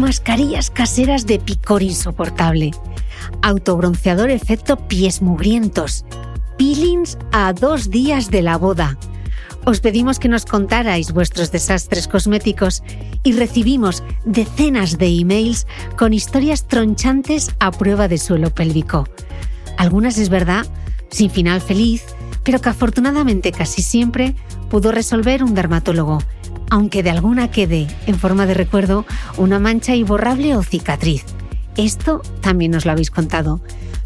Mascarillas caseras de picor insoportable, autobronceador efecto pies mugrientos, peelings a dos días de la boda. Os pedimos que nos contarais vuestros desastres cosméticos y recibimos decenas de emails con historias tronchantes a prueba de suelo pélvico. Algunas es verdad, sin final feliz, pero que afortunadamente casi siempre pudo resolver un dermatólogo aunque de alguna quede, en forma de recuerdo, una mancha imborrable o cicatriz. Esto también nos lo habéis contado.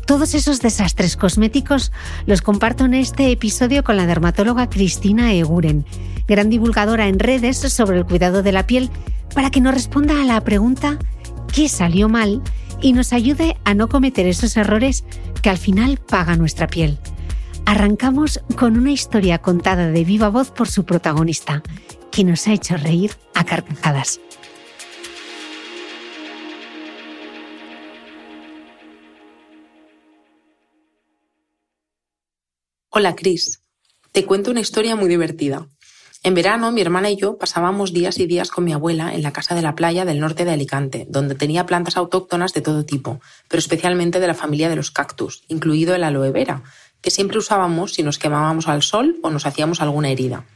Todos esos desastres cosméticos los comparto en este episodio con la dermatóloga Cristina Eguren, gran divulgadora en redes sobre el cuidado de la piel, para que nos responda a la pregunta ¿qué salió mal? y nos ayude a no cometer esos errores que al final paga nuestra piel. Arrancamos con una historia contada de viva voz por su protagonista, que nos ha hecho reír a carcajadas. Hola Cris, te cuento una historia muy divertida. En verano mi hermana y yo pasábamos días y días con mi abuela en la casa de la playa del norte de Alicante, donde tenía plantas autóctonas de todo tipo, pero especialmente de la familia de los cactus, incluido el aloe vera, que siempre usábamos si nos quemábamos al sol o nos hacíamos alguna herida.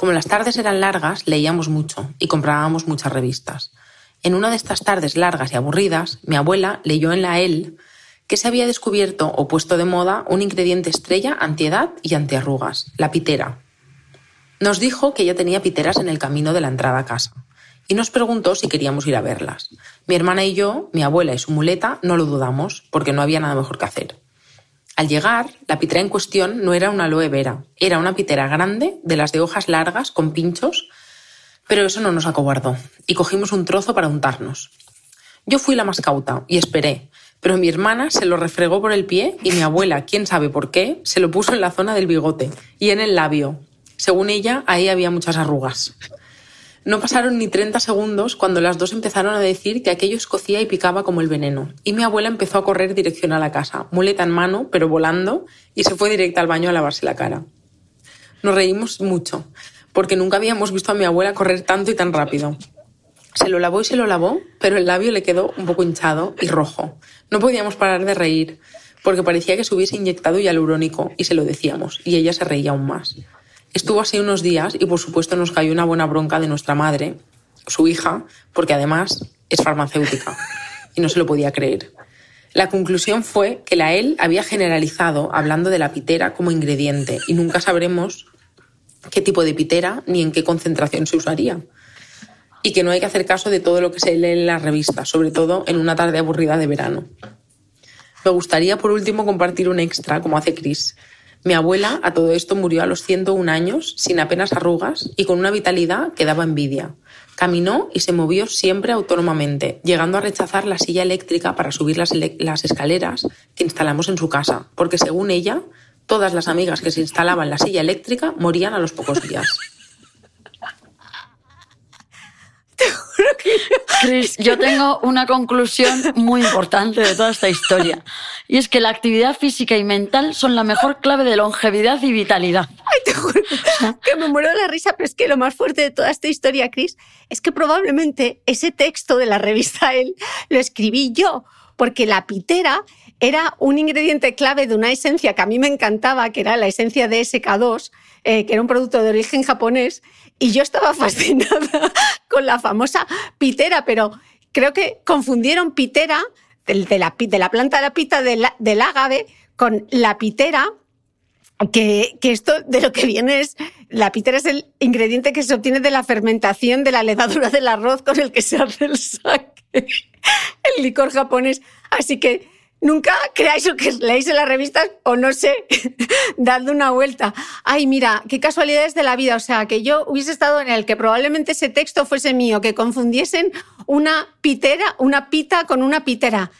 Como las tardes eran largas, leíamos mucho y comprábamos muchas revistas. En una de estas tardes largas y aburridas, mi abuela leyó en la EL que se había descubierto o puesto de moda un ingrediente estrella antiedad y antiarrugas, la pitera. Nos dijo que ella tenía piteras en el camino de la entrada a casa y nos preguntó si queríamos ir a verlas. Mi hermana y yo, mi abuela y su muleta, no lo dudamos porque no había nada mejor que hacer. Al llegar, la pitera en cuestión no era una aloe vera, era una pitera grande, de las de hojas largas, con pinchos, pero eso no nos acobardó, y cogimos un trozo para untarnos. Yo fui la más cauta y esperé, pero mi hermana se lo refregó por el pie y mi abuela, quién sabe por qué, se lo puso en la zona del bigote y en el labio. Según ella, ahí había muchas arrugas. No pasaron ni 30 segundos cuando las dos empezaron a decir que aquello escocía y picaba como el veneno, y mi abuela empezó a correr dirección a la casa, muleta en mano, pero volando, y se fue directa al baño a lavarse la cara. Nos reímos mucho, porque nunca habíamos visto a mi abuela correr tanto y tan rápido. Se lo lavó y se lo lavó, pero el labio le quedó un poco hinchado y rojo. No podíamos parar de reír. porque parecía que se hubiese inyectado hialurónico y se lo decíamos, y ella se reía aún más. Estuvo así unos días y por supuesto nos cayó una buena bronca de nuestra madre, su hija, porque además es farmacéutica y no se lo podía creer. La conclusión fue que la él había generalizado hablando de la pitera como ingrediente y nunca sabremos qué tipo de pitera ni en qué concentración se usaría. Y que no hay que hacer caso de todo lo que se lee en las revistas, sobre todo en una tarde aburrida de verano. Me gustaría por último compartir un extra, como hace Chris. Mi abuela a todo esto murió a los 101 años, sin apenas arrugas y con una vitalidad que daba envidia. Caminó y se movió siempre autónomamente, llegando a rechazar la silla eléctrica para subir las, escaleras que instalamos en su casa, porque según ella, todas las amigas que se instalaban la silla eléctrica morían a los pocos días. Chris, yo tengo una conclusión muy importante de toda esta historia. Y es que la actividad física y mental son la mejor clave de longevidad y vitalidad. Ay, te juro que me muero de la risa, pero es que lo más fuerte de toda esta historia, Chris, es que probablemente ese texto de la revista Él lo escribí yo, porque la pitera era un ingrediente clave de una esencia que a mí me encantaba, que era la esencia de SK2, eh, que era un producto de origen japonés, y yo estaba fascinada con la famosa pitera, pero creo que confundieron pitera de, la, de la, planta de la pita del, del ágave con la pitera, que, que, esto de lo que viene es, la pitera es el ingrediente que se obtiene de la fermentación de la levadura del arroz con el que se hace el sake, el licor japonés. Así que Nunca creáis lo que leéis en las revistas o no sé, dando una vuelta. Ay, mira, qué casualidades de la vida. O sea, que yo hubiese estado en el que probablemente ese texto fuese mío, que confundiesen una pitera, una pita con una pitera.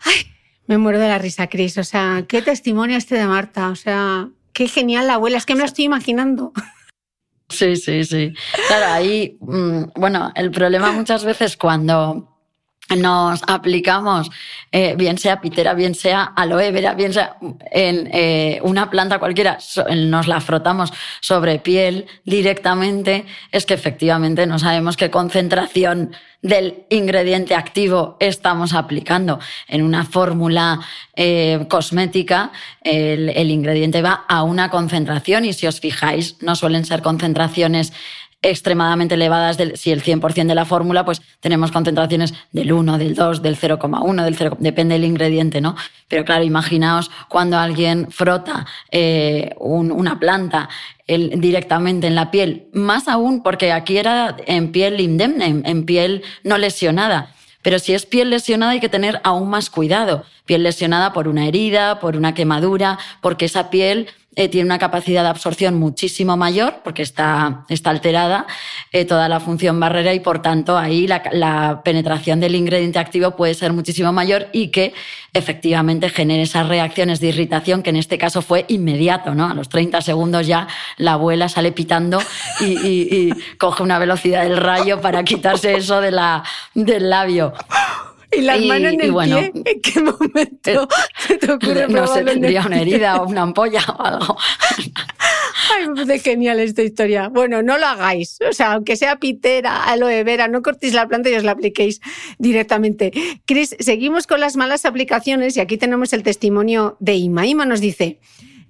Ay, me muero de la risa, Cris. O sea, qué testimonio este de Marta. O sea, qué genial la abuela. Es que me lo estoy imaginando. Sí, sí, sí. Claro, ahí, mm, bueno, el problema muchas veces cuando nos aplicamos, eh, bien sea pitera, bien sea aloe vera, bien sea en eh, una planta cualquiera, nos la frotamos sobre piel directamente, es que efectivamente no sabemos qué concentración del ingrediente activo estamos aplicando. En una fórmula eh, cosmética, el, el ingrediente va a una concentración y si os fijáis, no suelen ser concentraciones extremadamente elevadas, si el 100% de la fórmula, pues tenemos concentraciones del 1, del 2, del 0,1, del 0, depende del ingrediente, ¿no? Pero claro, imaginaos cuando alguien frota eh, una planta directamente en la piel, más aún porque aquí era en piel indemne, en piel no lesionada. Pero si es piel lesionada hay que tener aún más cuidado. Piel lesionada por una herida, por una quemadura, porque esa piel eh, tiene una capacidad de absorción muchísimo mayor porque está, está alterada eh, toda la función barrera y por tanto ahí la, la, penetración del ingrediente activo puede ser muchísimo mayor y que efectivamente genere esas reacciones de irritación que en este caso fue inmediato, ¿no? A los 30 segundos ya la abuela sale pitando y, y, y coge una velocidad del rayo para quitarse eso de la, del labio. ¿Y las manos en el pie? ¿En qué momento eh, se te ocurre No sé, tendría una herida o una ampolla o algo. Ay, de genial esta historia. Bueno, no lo hagáis. O sea, aunque sea pitera, aloe vera, no cortéis la planta y os la apliquéis directamente. Cris, seguimos con las malas aplicaciones y aquí tenemos el testimonio de Ima. Ima nos dice,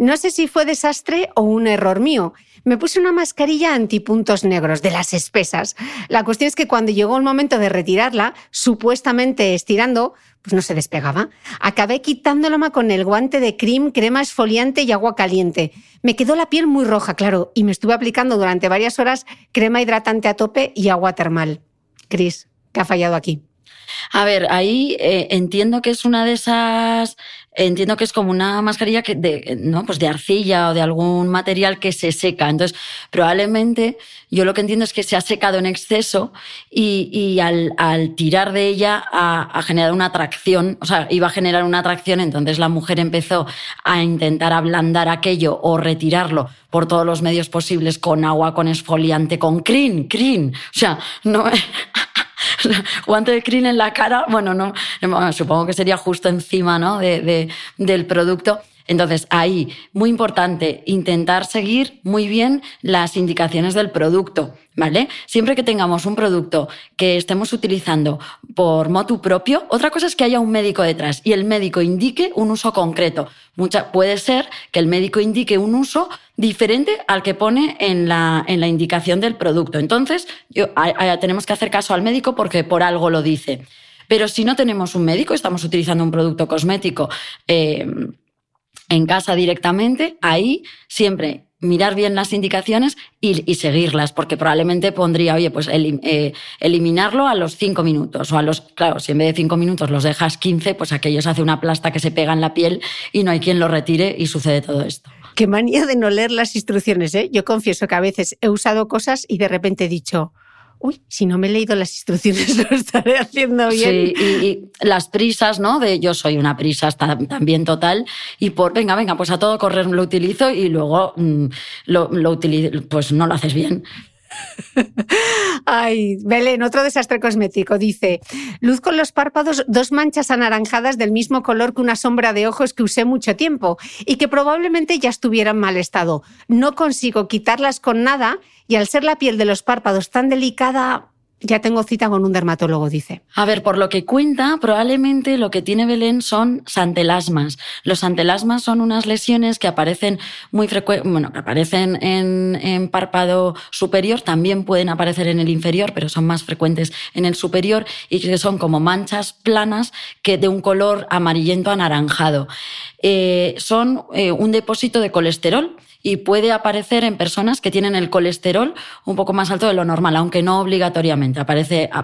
no sé si fue desastre o un error mío me puse una mascarilla antipuntos negros de las espesas. La cuestión es que cuando llegó el momento de retirarla, supuestamente estirando, pues no se despegaba. Acabé quitándolo con el guante de cream, crema esfoliante y agua caliente. Me quedó la piel muy roja, claro, y me estuve aplicando durante varias horas crema hidratante a tope y agua termal. Cris, ¿qué ha fallado aquí? A ver, ahí eh, entiendo que es una de esas entiendo que es como una mascarilla de, ¿no? pues de arcilla o de algún material que se seca. Entonces, probablemente yo lo que entiendo es que se ha secado en exceso y, y al, al, tirar de ella ha, ha, generado una atracción, o sea, iba a generar una atracción, entonces la mujer empezó a intentar ablandar aquello o retirarlo por todos los medios posibles con agua, con esfoliante, con crin, crin. O sea, no... guante de krill en la cara, bueno, no, supongo que sería justo encima ¿no? de, del producto. Entonces, ahí, muy importante, intentar seguir muy bien las indicaciones del producto, ¿vale? Siempre que tengamos un producto que estemos utilizando por motu propio, otra cosa es que haya un médico detrás y el médico indique un uso concreto. Mucha, puede ser que el médico indique un uso diferente al que pone en la, en la indicación del producto. Entonces, yo, tenemos que hacer caso al médico porque por algo lo dice. Pero si no tenemos un médico, estamos utilizando un producto cosmético eh, en casa directamente, ahí siempre mirar bien las indicaciones y, seguirlas, porque probablemente pondría, oye, pues eh, eliminarlo a los cinco minutos o a los, claro, si en vez de cinco minutos los dejas 15, pues aquello se hace una plasta que se pega en la piel y no hay quien lo retire y sucede todo esto. Qué manía de no leer las instrucciones, ¿eh? Yo confieso que a veces he usado cosas y de repente he dicho, uy, si no me he leído las instrucciones lo estaré haciendo bien. Sí, y, las prisas, ¿no? De yo soy una prisa también total y por, venga, venga, pues a todo correr lo utilizo y luego mm, lo, lo utilizo, pues no lo haces bien. Ay, Belén, otro desastre cosmético. Dice, luz con los párpados dos manchas anaranjadas del mismo color que una sombra de ojos que usé mucho tiempo y que probablemente ya estuvieran mal estado. No consigo quitarlas con nada y al ser la piel de los párpados tan delicada, ya tengo cita con un dermatólogo, dice. A ver, por lo que cuenta, probablemente lo que tiene Belén son santelasmas. Los santelasmas son unas lesiones que aparecen muy frecuentes, bueno, que aparecen en, en, párpado superior, también pueden aparecer en el inferior, pero son más frecuentes en el superior y que son como manchas planas que de un color amarillento anaranjado. Eh, son eh, un depósito de colesterol y puede aparecer en personas que tienen el colesterol un poco más alto de lo normal, aunque no obligatoriamente.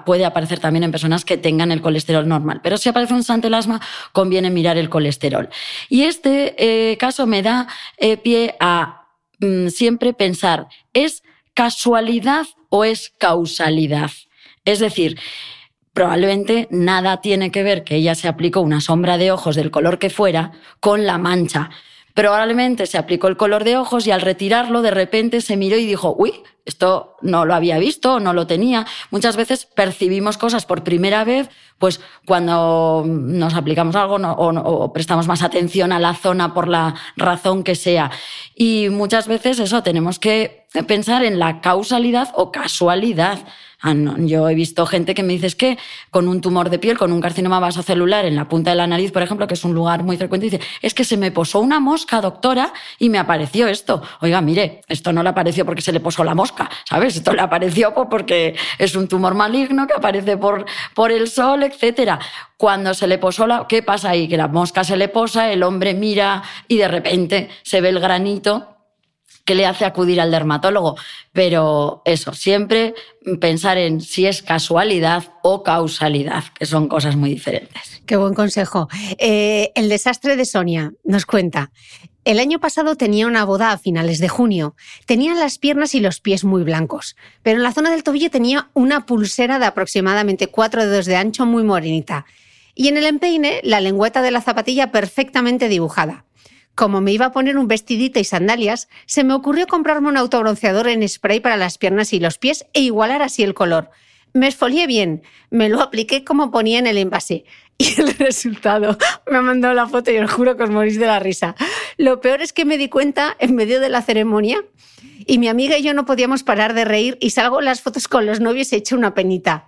Puede aparecer también en personas que tengan el colesterol normal. Pero si aparece un santelasma, conviene mirar el colesterol. Y este eh, caso me da eh, pie a mm, siempre pensar, ¿es casualidad o es causalidad? Es decir, probablemente nada tiene que ver que ella se aplicó una sombra de ojos del color que fuera con la mancha. Probablemente se aplicó el color de ojos y al retirarlo de repente se miró y dijo, uy, esto no lo había visto, no lo tenía. Muchas veces percibimos cosas por primera vez, pues cuando nos aplicamos algo o, prestamos más atención a la zona por la razón que sea. Y muchas veces eso, tenemos que pensar en la causalidad o casualidad. Ah, yo he visto gente que me dice es que con un tumor de piel, con un carcinoma vasocelular en la punta de la nariz, por ejemplo, que es un lugar muy frecuente, dice, es que se me posó una mosca, doctora, y me apareció esto. Oiga, mire, esto no le apareció porque se le posó la mosca, ¿sabes? Esto le apareció porque es un tumor maligno que aparece por, por el sol, etcétera. Cuando se le posó la, ¿qué pasa ahí? Que la mosca se le posa, el hombre mira y de repente se ve el granito que le hace acudir al dermatólogo. Pero eso, siempre pensar en si es casualidad o causalidad, que son cosas muy diferentes. Qué buen consejo. Eh, el desastre de Sonia nos cuenta. El año pasado tenía una boda a finales de junio. Tenía las piernas y los pies muy blancos, pero en la zona del tobillo tenía una pulsera de aproximadamente cuatro dedos de ancho muy morenita. Y en el empeine, la lengüeta de la zapatilla perfectamente dibujada. Como me iba a poner un vestidito y sandalias, se me ocurrió comprarme un autobronceador en spray para las piernas y los pies e igualar así el color. Me esfolié bien, me lo apliqué como ponía en el envase. Y el resultado, me mandado la foto y os juro que os morís de la risa. Lo peor es que me di cuenta en medio de la ceremonia y mi amiga y yo no podíamos parar de reír y salgo las fotos con los novios hecho una penita.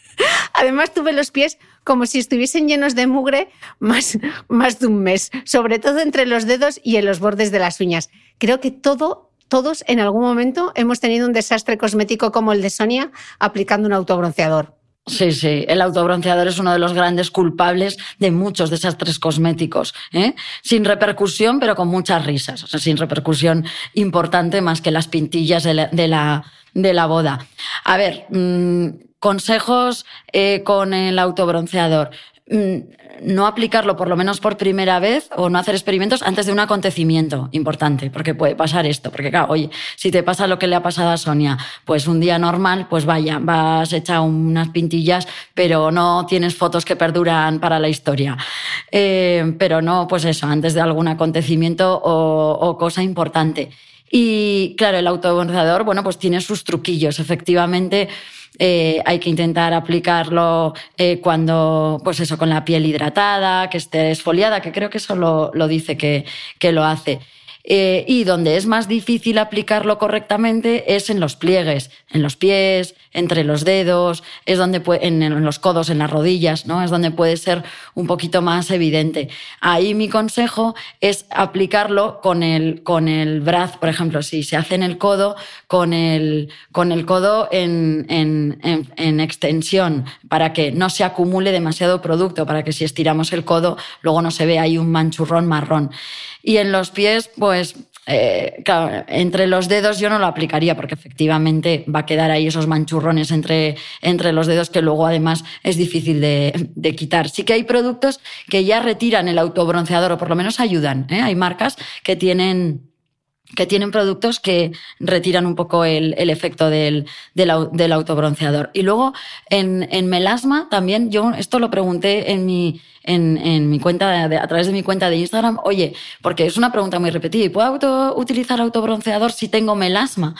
Además tuve los pies como si estuviesen llenos de mugre más, más de un mes, sobre todo entre los dedos y en los bordes de las uñas. Creo que todo, todos en algún momento hemos tenido un desastre cosmético como el de Sonia aplicando un autobronceador. Sí, sí, el autobronceador es uno de los grandes culpables de muchos desastres cosméticos, ¿eh? sin repercusión, pero con muchas risas, o sea, sin repercusión importante más que las pintillas de la, de la, boda. A ver, mm, consejos eh, con el autobronceador. Mm, no aplicarlo por lo menos por primera vez o no hacer experimentos antes de un acontecimiento importante, porque puede pasar esto, porque claro, oye, si te pasa lo que le ha pasado a Sonia, pues un día normal, pues vaya, vas hecha unas pintillas, pero no tienes fotos que perduran para la historia. Eh, pero no, pues eso, antes de algún acontecimiento o, o cosa importante. Y claro, el autobronceador, bueno, pues tiene sus truquillos, efectivamente eh, hay que intentar aplicarlo eh, cuando, pues eso, con la piel hidratada, que esté esfoliada, que creo que eso lo, lo dice que, que lo hace. Eh, y donde es más difícil aplicarlo correctamente es en los pliegues, en los pies, entre los dedos, es donde en, los codos, en las rodillas, ¿no? Es donde puede ser un poquito más evidente. Ahí mi consejo es aplicarlo con el, con el brazo, por ejemplo, si se hace en el codo, con el, con el codo en, en, en extensión, para que no se acumule demasiado producto, para que si estiramos el codo, luego no se vea ahí un manchurrón marrón. Y en los pies, pues eh, claro, entre los dedos yo no lo aplicaría porque efectivamente va a quedar ahí esos manchurrones entre, entre los dedos que luego además es difícil de, quitar. Sí que hay productos que ya retiran el autobronceador o por lo menos ayudan. ¿eh? Hay marcas que tienen que tienen productos que retiran un poco el, el efecto del, del, del, autobronceador. Y luego en, en, melasma también, yo esto lo pregunté en mi, en, en mi cuenta, de, a través de mi cuenta de Instagram, oye, porque es una pregunta muy repetida, ¿y puedo auto, utilizar autobronceador si tengo melasma?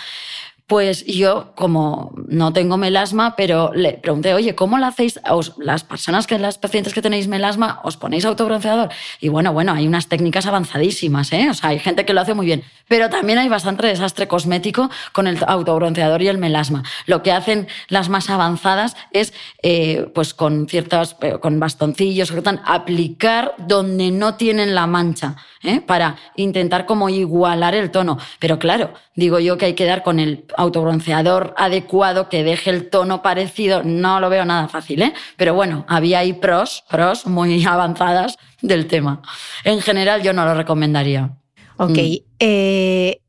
Pues yo, como no tengo melasma, pero le pregunté, oye, ¿cómo lo hacéis? las personas que, las pacientes que tenéis melasma, ¿os ponéis autobronceador? Y bueno, bueno, hay unas técnicas avanzadísimas, ¿eh? O sea, hay gente que lo hace muy bien. Pero también hay bastante desastre cosmético con el autobronceador y el melasma. Lo que hacen las más avanzadas es, eh, pues con ciertos, eh, con bastoncillos, aplicar donde no tienen la mancha, ¿eh? Para intentar como igualar el tono. Pero claro, digo yo que hay que dar con el autobronceador adecuado que deje el tono parecido, no lo veo nada fácil, ¿eh? Pero bueno, había ahí pros, pros muy avanzadas del tema. En general yo no lo recomendaría. Ok. Mm. Eh,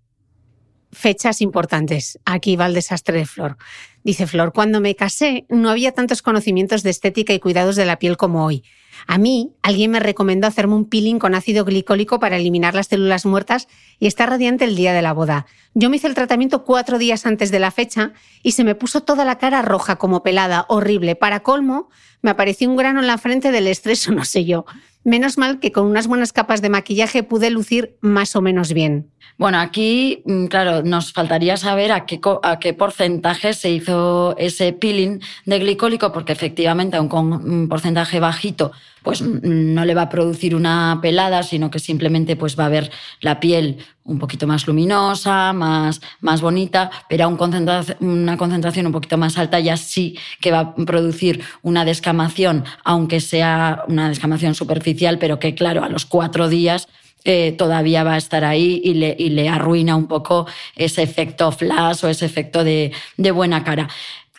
fechas importantes. Aquí va el desastre de Flor. Dice Flor, cuando me casé no había tantos conocimientos de estética y cuidados de la piel como hoy. A mí, alguien me recomendó hacerme un peeling con ácido glicólico para eliminar las células muertas y estar radiante el día de la boda. Yo me hice el tratamiento cuatro días antes de la fecha y se me puso toda la cara roja como pelada, horrible. Para colmo, me apareció un grano en la frente del estrés o no sé yo. Menos mal que con unas buenas capas de maquillaje pude lucir más o menos bien. Bueno, aquí, mm, claro, nos faltaría saber a qué, a qué porcentaje se hizo ese peeling de glicólico, porque efectivamente, con un porcentaje bajito, pues mm, no le va a producir una pelada, sino que simplemente pues va a ver la piel un poquito más luminosa, más, más bonita, pero a una concentración un poquito más alta ya sí que va a producir una descamación, aunque sea una descamación superficial, pero que claro, a los cuatro días eh, todavía va a estar ahí y le, y le, arruina un poco ese efecto flash o ese efecto de, de buena cara.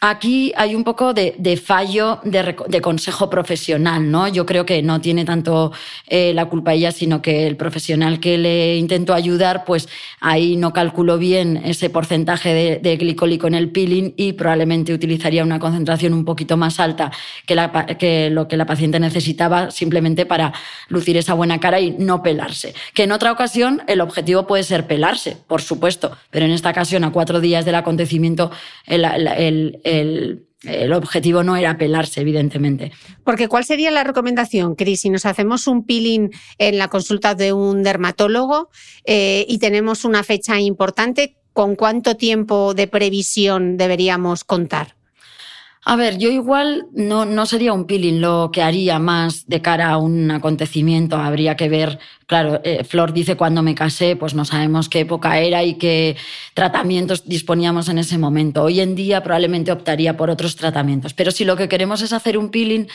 Aquí hay un poco de, fallo de, consejo profesional, ¿no? Yo creo que no tiene tanto eh, la culpa ella, sino que el profesional que le intentó ayudar, pues ahí no calculó bien ese porcentaje de, glicólico en el peeling y probablemente utilizaría una concentración un poquito más alta que, que lo que la paciente necesitaba simplemente para lucir esa buena cara y no pelarse. Que en otra ocasión el objetivo puede ser pelarse, por supuesto, pero en esta ocasión, a cuatro días del acontecimiento, el, objetivo no era pelarse, evidentemente. Porque ¿cuál sería la recomendación, Cris? Si nos hacemos un peeling en la consulta de un dermatólogo eh, y tenemos una fecha importante, ¿con cuánto tiempo de previsión deberíamos contar? A ver, yo igual no, no sería un peeling lo que haría más de cara a un acontecimiento. Habría que ver, claro, eh, Flor dice cuando me casé, pues no sabemos qué época era y qué tratamientos disponíamos en ese momento. Hoy en día probablemente optaría por otros tratamientos. Pero si lo que queremos es hacer un peeling,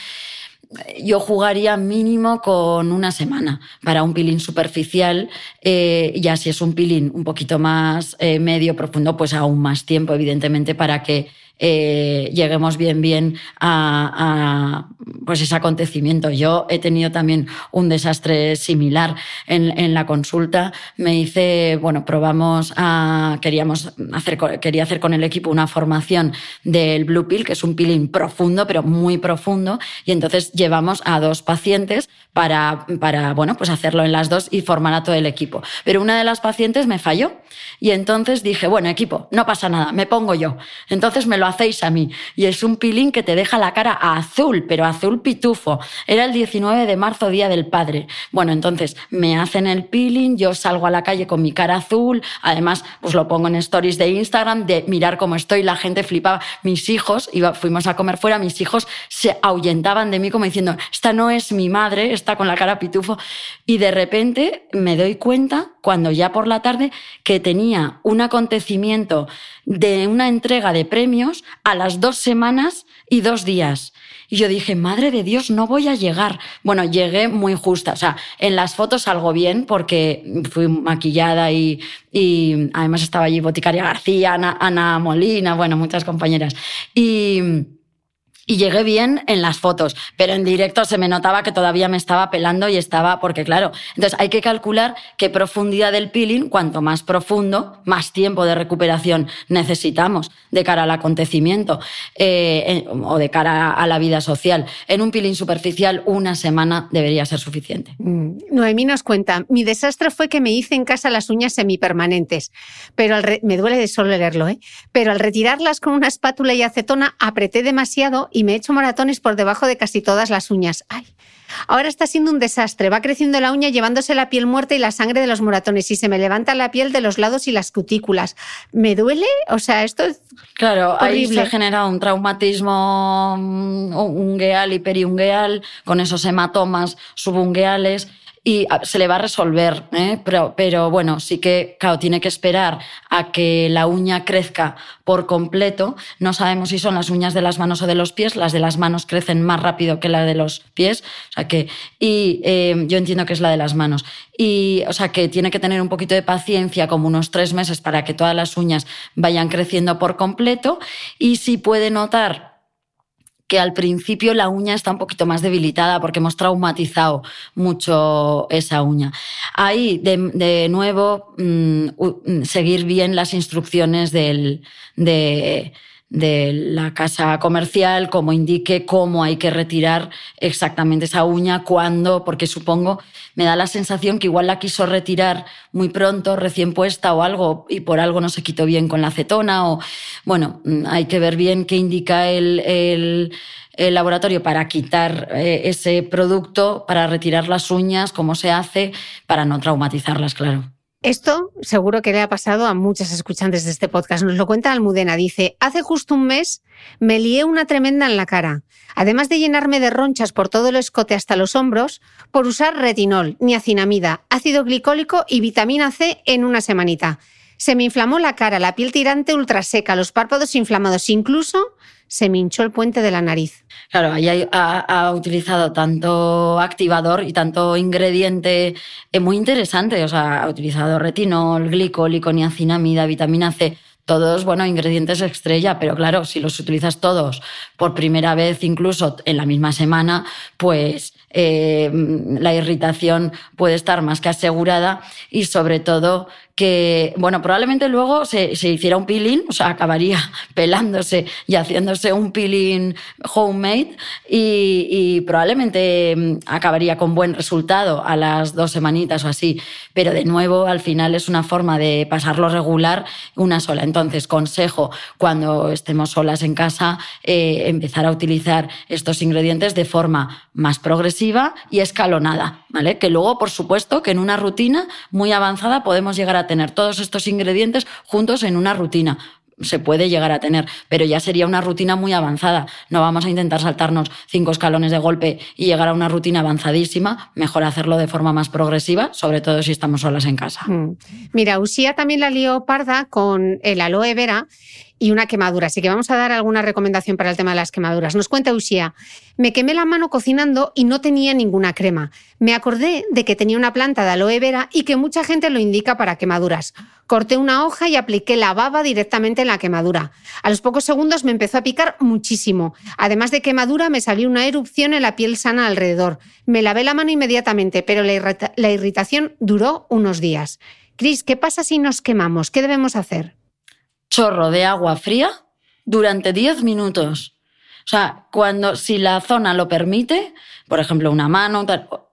yo jugaría mínimo con una semana para un peeling superficial. Eh, ya si es un peeling un poquito más eh, medio profundo, pues aún más tiempo, evidentemente, para que eh, lleguemos bien, bien a, pues ese acontecimiento. Yo he tenido también un desastre similar en, la consulta. Me hice, bueno, probamos a, queríamos hacer, quería hacer con el equipo una formación del Blue Pill, que es un peeling profundo, pero muy profundo. Y entonces llevamos a dos pacientes para, para, bueno, pues hacerlo en las dos y formar a todo el equipo. Pero una de las pacientes me falló. Y entonces dije, bueno, equipo, no pasa nada, me pongo yo. Entonces me lo lo hacéis a mí. Y es un peeling que te deja la cara azul, pero azul pitufo. Era el 19 de marzo, Día del Padre. Bueno, entonces me hacen el peeling, yo salgo a la calle con mi cara azul, además pues lo pongo en stories de Instagram, de mirar cómo estoy, la gente flipaba. Mis hijos, iba, fuimos a comer fuera, mis hijos se ahuyentaban de mí como diciendo, esta no es mi madre, está con la cara pitufo. Y de repente me doy cuenta, cuando ya por la tarde, que tenía un acontecimiento de una entrega de premios a las dos semanas y dos días. Y yo dije, madre de Dios, no voy a llegar. Bueno, llegué muy justa. O sea, en las fotos salgo bien porque fui maquillada y, y además estaba allí Boticaria García, Ana, Ana Molina, bueno, muchas compañeras. Y y llegué bien en las fotos, pero en directo se me notaba que todavía me estaba pelando y estaba, porque claro, entonces hay que calcular qué profundidad del peeling, cuanto más profundo, más tiempo de recuperación necesitamos de cara al acontecimiento eh, o de cara a la vida social. En un peeling superficial, una semana debería ser suficiente. Mm. Noemí nos cuenta, mi desastre fue que me hice en casa las uñas semipermanentes, pero me duele de solo leerlo, ¿eh? pero al retirarlas con una espátula y acetona apreté demasiado y me he hecho moratones por debajo de casi todas las uñas. ¡Ay! Ahora está siendo un desastre. Va creciendo la uña llevándose la piel muerta y la sangre de los moratones y se me levanta la piel de los lados y las cutículas. ¿Me duele? O sea, esto es. Claro, ahí se genera un traumatismo ungueal y periungueal con esos hematomas subungueales y se le va a resolver, ¿eh? pero, pero bueno, sí que, claro, tiene que esperar a que la uña crezca por completo. No sabemos si son las uñas de las manos o de los pies, las de las manos crecen más rápido que las de los pies, o sea que, y eh, yo entiendo que es la de las manos. Y, o sea que tiene que tener un poquito de paciencia, como unos tres meses, para que todas las uñas vayan creciendo por completo. Y si puede notar que al principio la uña está un poquito más debilitada porque hemos traumatizado mucho esa uña. Ahí, de, nuevo, mm, mm, seguir bien las instrucciones del, de, de la casa comercial, como indique cómo hay que retirar exactamente esa uña, cuándo, porque supongo, me da la sensación que igual la quiso retirar muy pronto, recién puesta o algo, y por algo no se quitó bien con la acetona, o bueno, mm, hay que ver bien qué indica el, el, laboratorio para quitar eh, ese producto, para retirar las uñas, cómo se hace, para no traumatizarlas, claro. Esto seguro que le ha pasado a muchas escuchantes de este podcast. Nos lo cuenta Almudena. Dice, hace justo un mes me lié una tremenda en la cara. Además de llenarme de ronchas por todo el escote hasta los hombros, por usar retinol, niacinamida, ácido glicólico y vitamina C en una semanita. Se me inflamó la cara, la piel tirante ultra seca, los párpados inflamados, incluso se me hinchó el puente de la nariz. Claro, ahí ha, utilizado tanto activador y tanto ingrediente eh, muy interesante. O sea, ha utilizado retinol, glicólico, niacinamida, vitamina C todos, bueno, ingredientes estrella, pero claro, si los utilizas todos por primera vez, incluso en la misma semana, pues eh, la irritación puede estar más que asegurada y sobre todo que, bueno, probablemente luego se, se, hiciera un peeling, o sea, acabaría pelándose y haciéndose un peeling homemade y, y, probablemente mm, acabaría con buen resultado a las dos semanitas o así. Pero de nuevo, al final es una forma de pasarlo regular una sola. Entonces, consejo, cuando estemos solas en casa, eh, empezar a utilizar estos ingredientes de forma más progresiva y escalonada, ¿vale? Que luego, por supuesto, que en una rutina muy avanzada podemos llegar a tener todos estos ingredientes juntos en una rutina. Se puede llegar a tener, pero ya sería una rutina muy avanzada. No vamos a intentar saltarnos cinco escalones de golpe y llegar a una rutina avanzadísima. Mejor hacerlo de forma más progresiva, sobre todo si estamos solas en casa. Mm. Mira, Usía también la lió parda con el aloe vera y una quemadura. Así que vamos a dar alguna recomendación para el tema de las quemaduras. Nos cuenta Usía, me quemé la mano cocinando y no tenía ninguna crema. Me acordé de que tenía una planta de aloe vera y que mucha gente lo indica para quemaduras. Corté una hoja y apliqué la baba directamente en la quemadura. A los pocos segundos me empezó a picar muchísimo. Además de quemadura, me salió una erupción en la piel sana alrededor. Me lavé la mano inmediatamente, pero la, la irritación duró unos días. Cris, ¿qué pasa si nos quemamos? ¿Qué debemos hacer? Chorro de agua fría durante 10 minutos. O sea, cuando, si la zona lo permite, por ejemplo, una mano,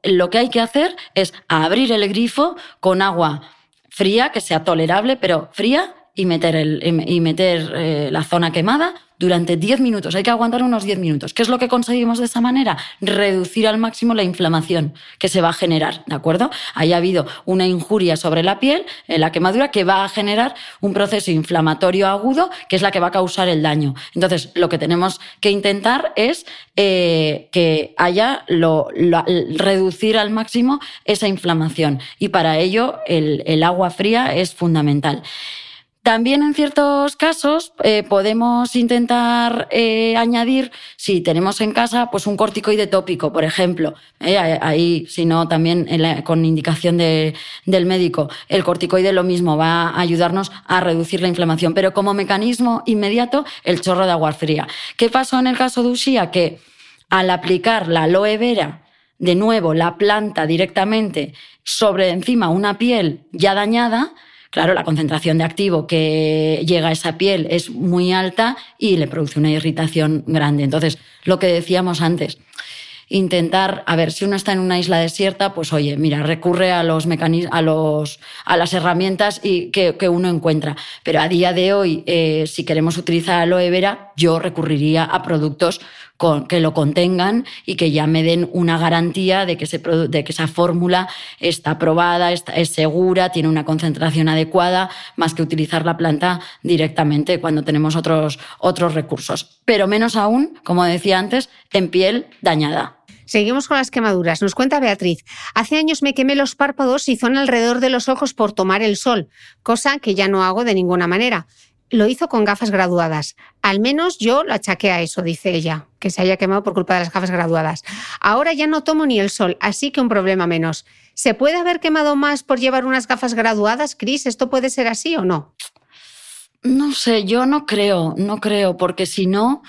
lo que hay que hacer es abrir el grifo con agua fría, que sea tolerable, pero fría y meter, el, y meter eh, la zona quemada durante 10 minutos. Hay que aguantar unos 10 minutos. ¿Qué es lo que conseguimos de esa manera? Reducir al máximo la inflamación que se va a generar, ¿de acuerdo? Ahí ha habido una injuria sobre la piel, en la quemadura, que va a generar un proceso inflamatorio agudo, que es la que va a causar el daño. Entonces, lo que tenemos que intentar es eh, que haya lo, reducir al máximo esa inflamación. Y para ello, el, el agua fría es fundamental. También en ciertos casos eh, podemos intentar eh, añadir, si tenemos en casa, pues un corticoide tópico, por ejemplo. Eh, ahí, si no, también con indicación del médico. El corticoide lo mismo, va a ayudarnos a reducir la inflamación. Pero como mecanismo inmediato, el chorro de agua fría. ¿Qué pasó en el caso de Ushia? Que al aplicar la aloe vera, de nuevo, la planta directamente sobre encima una piel ya dañada, Claro, la concentración de activo que llega a esa piel es muy alta y le produce una irritación grande. Entonces, lo que decíamos antes, intentar, a ver, si uno está en una isla desierta, pues oye, mira, recurre a los a los, a las herramientas y que, uno encuentra. Pero a día de hoy, eh, si queremos utilizar aloe vera, yo recurriría a productos que lo contengan y que ya me den una garantía de que, esa fórmula está aprobada, es segura, tiene una concentración adecuada, más que utilizar la planta directamente cuando tenemos otros, otros recursos. Pero menos aún, como decía antes, en piel dañada. Seguimos con las quemaduras. Nos cuenta Beatriz. Hace años me quemé los párpados y zona alrededor de los ojos por tomar el sol, cosa que ya no hago de ninguna manera lo hizo con gafas graduadas. Al menos yo lo achaqué a eso, dice ella, que se haya quemado por culpa de las gafas graduadas. Ahora ya no tomo ni el sol, así que un problema menos. ¿Se puede haber quemado más por llevar unas gafas graduadas, Cris? ¿Esto puede ser así o no? No sé, yo no creo, no creo, porque si no,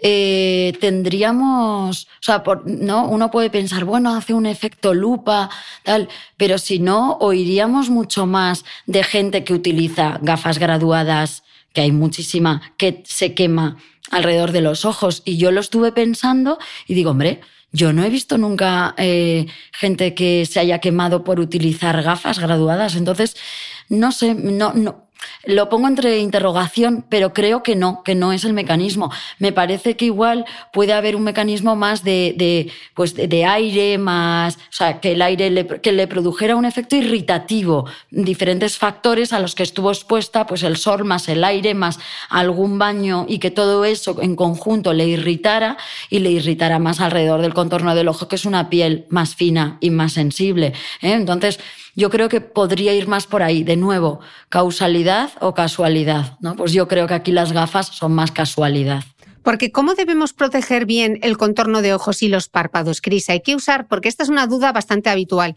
eh, tendríamos, o sea, ¿no? uno puede pensar, bueno, hace un efecto lupa, tal, pero si no, oiríamos mucho más de gente que utiliza gafas graduadas que hay muchísima que se quema alrededor de los ojos. Y yo lo estuve pensando y digo, hombre, yo no he visto nunca eh, gente que se haya quemado por utilizar gafas graduadas. Entonces, no sé, no, no, lo pongo entre interrogación, pero creo que no, que no es el mecanismo. Me parece que igual puede haber un mecanismo más de, de pues de, aire, más, o sea, que el aire le, que le produjera un efecto irritativo, diferentes factores a los que estuvo expuesta, pues el sol más el aire más algún baño y que todo eso en conjunto le irritara y le irritara más alrededor del contorno del ojo, que es una piel más fina y más sensible. ¿eh? Entonces, yo creo que podría ir más por ahí, de nuevo, causalidad o casualidad, ¿no? Pues yo creo que aquí las gafas son más casualidad. Porque ¿cómo debemos proteger bien el contorno de ojos y los párpados, Cris? Hay que usar, porque esta es una duda bastante habitual,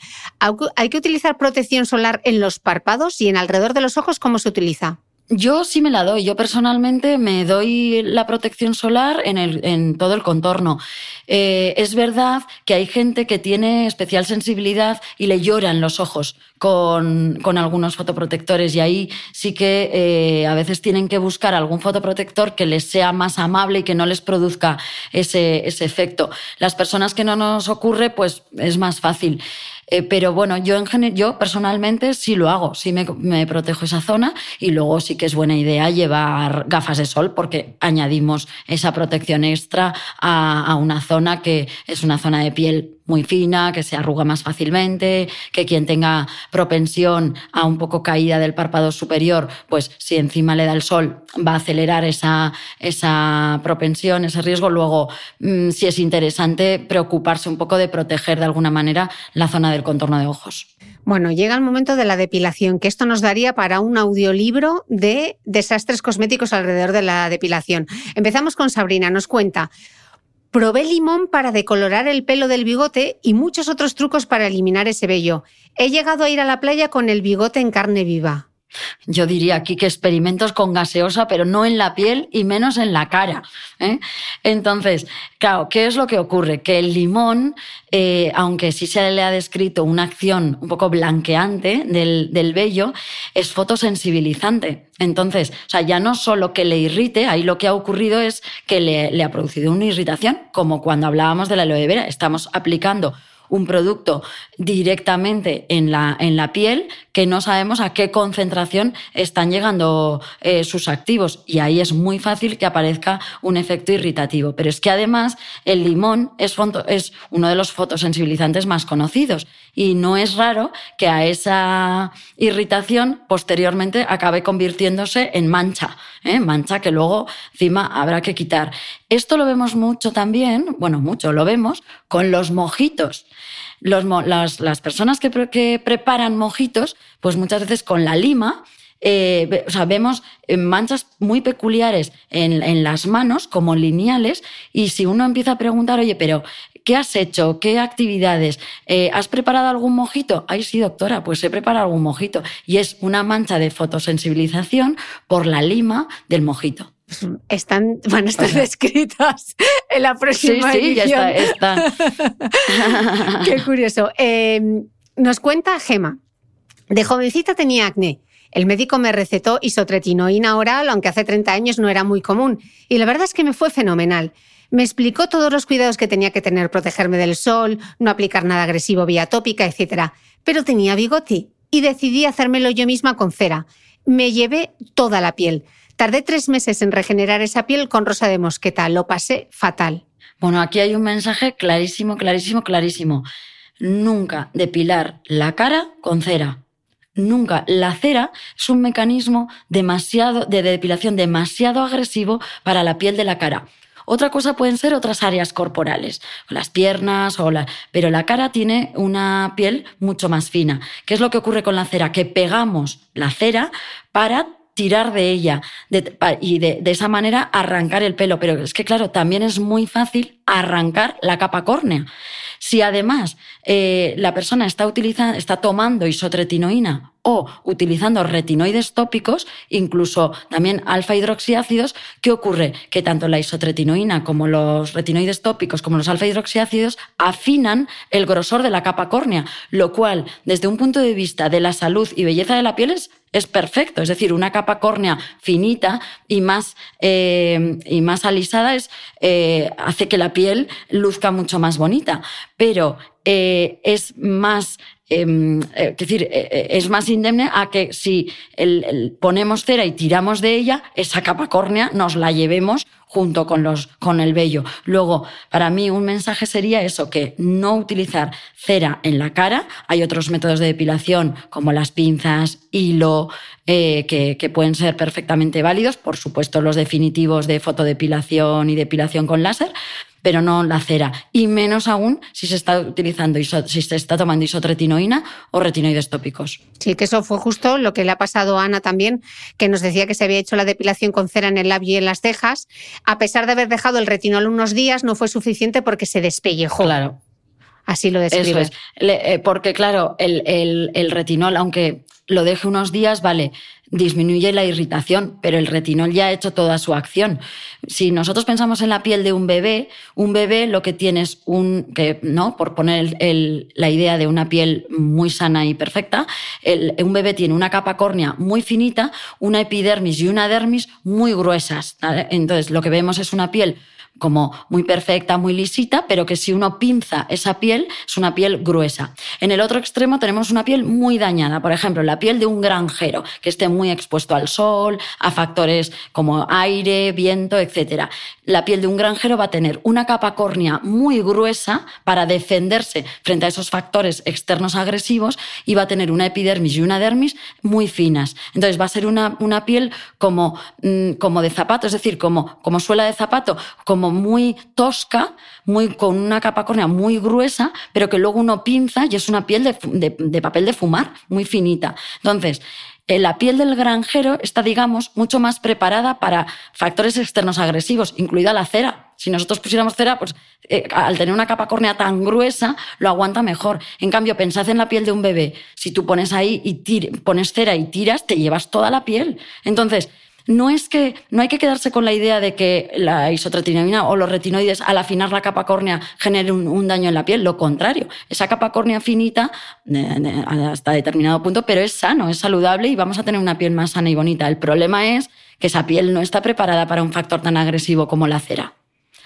¿hay que utilizar protección solar en los párpados y en alrededor de los ojos? ¿Cómo se utiliza? Yo sí me la doy. Yo personalmente me doy la protección solar en, el, en todo el contorno. Eh, es verdad que hay gente que tiene especial sensibilidad y le lloran los ojos con, con algunos fotoprotectores y ahí sí que eh, a veces tienen que buscar algún fotoprotector que les sea más amable y que no les produzca ese, ese efecto. Las personas que no nos ocurre, pues es más fácil. Eh, pero bueno, yo, en yo personalmente sí lo hago, sí me, protejo esa zona y luego sí que es buena idea llevar gafas de sol porque añadimos esa protección extra a una zona que es una zona de piel muy fina, que se arruga más fácilmente, que quien tenga propensión a un poco caída del párpado superior, pues si encima le da el sol va a acelerar esa, esa propensión, ese riesgo. Luego, mm, si es interesante, preocuparse un poco de proteger de alguna manera la zona del contorno de ojos. Bueno, llega el momento de la depilación, que esto nos daría para un audiolibro de desastres cosméticos alrededor de la depilación. Empezamos con Sabrina, nos cuenta. Probé limón para decolorar el pelo del bigote y muchos otros trucos para eliminar ese vello. He llegado a ir a la playa con el bigote en carne viva. Yo diría aquí que experimentos con gaseosa, pero no en la piel y menos en la cara. ¿eh? Entonces, claro, ¿qué es lo que ocurre? Que el limón, eh, aunque sí se le ha descrito una acción un poco blanqueante del, del vello, es fotosensibilizante. Entonces, o sea, ya no solo que le irrite, ahí lo que ha ocurrido es que le, le ha producido una irritación, como cuando hablábamos de la aloe vera. Estamos aplicando un producto directamente en la, en la piel que no sabemos a qué concentración están llegando eh, sus activos y ahí es muy fácil que aparezca un efecto irritativo. Pero es que además el limón es, uno de los fotosensibilizantes más conocidos y no es raro que a esa irritación posteriormente acabe convirtiéndose en mancha, ¿eh? mancha que luego encima habrá que quitar. Esto lo vemos mucho también, bueno, mucho lo vemos con los mojitos. Las, personas que, preparan mojitos, pues muchas veces con la lima, eh, o sea, vemos eh, manchas muy peculiares en, en, las manos, como lineales, y si uno empieza a preguntar, oye, pero ¿qué has hecho? ¿Qué actividades? Eh, ¿Has preparado algún mojito? Ay, sí, doctora, pues he preparado algún mojito. Y es una mancha de fotosensibilización por la lima del mojito. Están, van a estar descritas en la próxima sí, sí, Ya está, Qué curioso. Em, nos cuenta Gema. De jovencita tenía acné. El médico me recetó isotretinoína oral, aunque hace 30 años no era muy común. Y la verdad es que me fue fenomenal. Me explicó todos los cuidados que tenía que tener, protegerme del sol, no aplicar nada agresivo vía tópica, etc. Pero tenía bigote y decidí hacérmelo yo misma con cera. Me llevé toda la piel. Tardé tres meses en regenerar esa piel con rosa de mosqueta. Lo pasé fatal. Bueno, aquí hay un mensaje clarísimo, clarísimo, clarísimo. Nunca depilar la cara con cera. Nunca. La cera es un mecanismo demasiado, de depilación demasiado agresivo para la piel de la cara. Otra cosa pueden ser otras áreas corporales, las piernas o la... Pero la cara tiene una piel mucho más fina. ¿Qué es lo que ocurre con la cera? Que pegamos la cera para tirar de ella y de, esa manera arrancar el pelo. Pero es que, claro, también es muy fácil arrancar la capa córnea. Si además eh, la persona está, utilizando, está tomando isotretinoína o utilizando retinoides tópicos, incluso también alfa hidroxiácidos, ¿qué ocurre? Que tanto la isotretinoína como los retinoides tópicos como los alfa hidroxiácidos afinan el grosor de la capa córnea, lo cual, desde un punto de vista de la salud y belleza de la piel, es es perfecto. Es decir, una capa córnea finita y más, eh, y más alisada es, eh, hace que la piel luzca mucho más bonita. Pero eh, es más Em, eh, decir, eh, eh, es más indemne a que si ponemos cera y tiramos de ella, esa capa córnea nos la llevemos junto con, los, con el vello. Luego, para mí un mensaje sería eso, que no utilizar cera en la cara. Hay otros métodos de depilación como las pinzas, hilo, que, que, pueden ser perfectamente válidos. Por supuesto, los definitivos de fotodepilación y depilación con láser pero no la cera. Y menos aún si se está utilizando, si se está tomando isotretinoína o retinoides tópicos. Sí, que eso fue justo lo que le ha pasado a Ana también, que nos decía que se había hecho la depilación con cera en el labio y en las cejas. A pesar de haber dejado el retinol unos días, no fue suficiente porque se despellejó. Claro. Así lo describe. Eso es. Eh, porque, claro, el, el, el retinol, aunque lo deje unos días, vale, disminuye la irritación, pero el retinol ya ha hecho toda su acción. Si nosotros pensamos en la piel de un bebé, un bebé lo que tiene es un, que, ¿no? Por poner la idea de una piel muy sana y perfecta, un bebé tiene una capa córnea muy finita, una epidermis y una dermis muy gruesas. Entonces, lo que vemos es una piel como muy perfecta, muy lisita, pero que si uno pinza esa piel es una piel gruesa. En el otro extremo tenemos una piel muy dañada, por ejemplo, la piel de un granjero que esté muy expuesto al sol, a factores como aire, viento, etc. La piel de un granjero va a tener una capa córnea muy gruesa para defenderse frente a esos factores externos agresivos y va a tener una epidermis y una dermis muy finas. Entonces va a ser una, una piel como, mm, como de zapato, es decir, como, como suela de zapato, como como muy tosca, muy, con una capa córnea muy gruesa, pero que luego uno pinza y es una piel de, papel de fumar, muy finita. Entonces, eh, la piel del granjero está, digamos, mucho más preparada para factores externos agresivos, incluida la cera. Si nosotros pusiéramos cera, pues eh, al tener una capa córnea tan gruesa, lo aguanta mejor. En cambio, pensad en la piel de un bebé. Si tú pones ahí y pones cera y tiras, te llevas toda la piel. Entonces, no es que no hay que quedarse con la idea de que la isotretinoína o los retinoides al afinar la capa córnea generen un, daño en la piel, lo contrario, esa capa córnea finita hasta determinado punto, pero es sano, es saludable y vamos a tener una piel más sana y bonita. El problema es que esa piel no está preparada para un factor tan agresivo como la cera.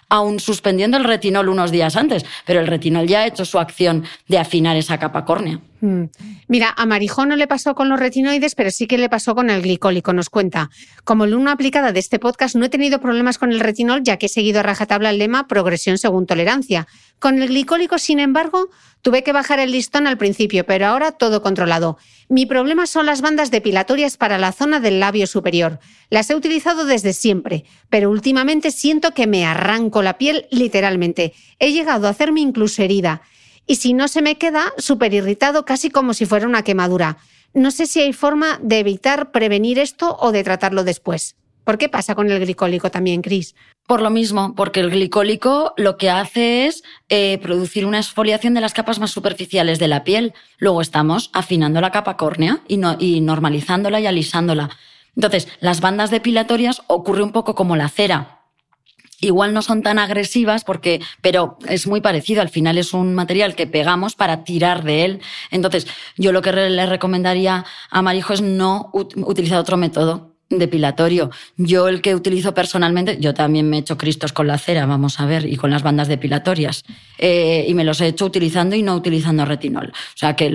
Aún suspendiendo el retinol unos días antes, pero el retinol ya ha hecho su acción de afinar esa capa córnea. Mm. Mira, a Marijón no le pasó con los retinoides, pero sí que le pasó con el glicólico, nos cuenta. Como luna aplicada de este podcast, no he tenido problemas con el retinol, ya que he seguido a rajatabla el lema progresión según tolerancia. Con el glicólico, sin embargo, tuve que bajar el listón al principio, pero ahora todo controlado. Mi problema son las bandas depilatorias para la zona del labio superior. Las he utilizado desde siempre, pero últimamente siento que me arranco la piel literalmente. He llegado a hacerme incluso herida y si no se me queda, súper irritado, casi como si fuera una quemadura. No sé si hay forma de evitar prevenir esto o de tratarlo después. ¿Por qué pasa con el glicólico también, Cris? Por lo mismo, porque el glicólico lo que hace es eh, producir una exfoliación de las capas más superficiales de la piel. Luego estamos afinando la capa córnea y, normalizándola y alisándola. Entonces, las bandas depilatorias ocurre un poco como la cera igual no son tan agresivas porque, pero es muy parecido. Al final es un material que pegamos para tirar de él. Entonces, yo lo que le recomendaría a Marijo es no utilizar otro método depilatorio. Yo el que utilizo personalmente, yo también me he hecho cristos con la cera, vamos a ver, y con las bandas depilatorias. Eh, y me los he hecho utilizando y no utilizando retinol. O sea que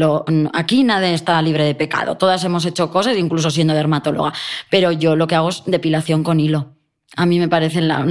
aquí nadie está libre de pecado. Todas hemos hecho cosas, incluso siendo dermatóloga. Pero yo lo que hago es depilación con hilo. A mí me parece la,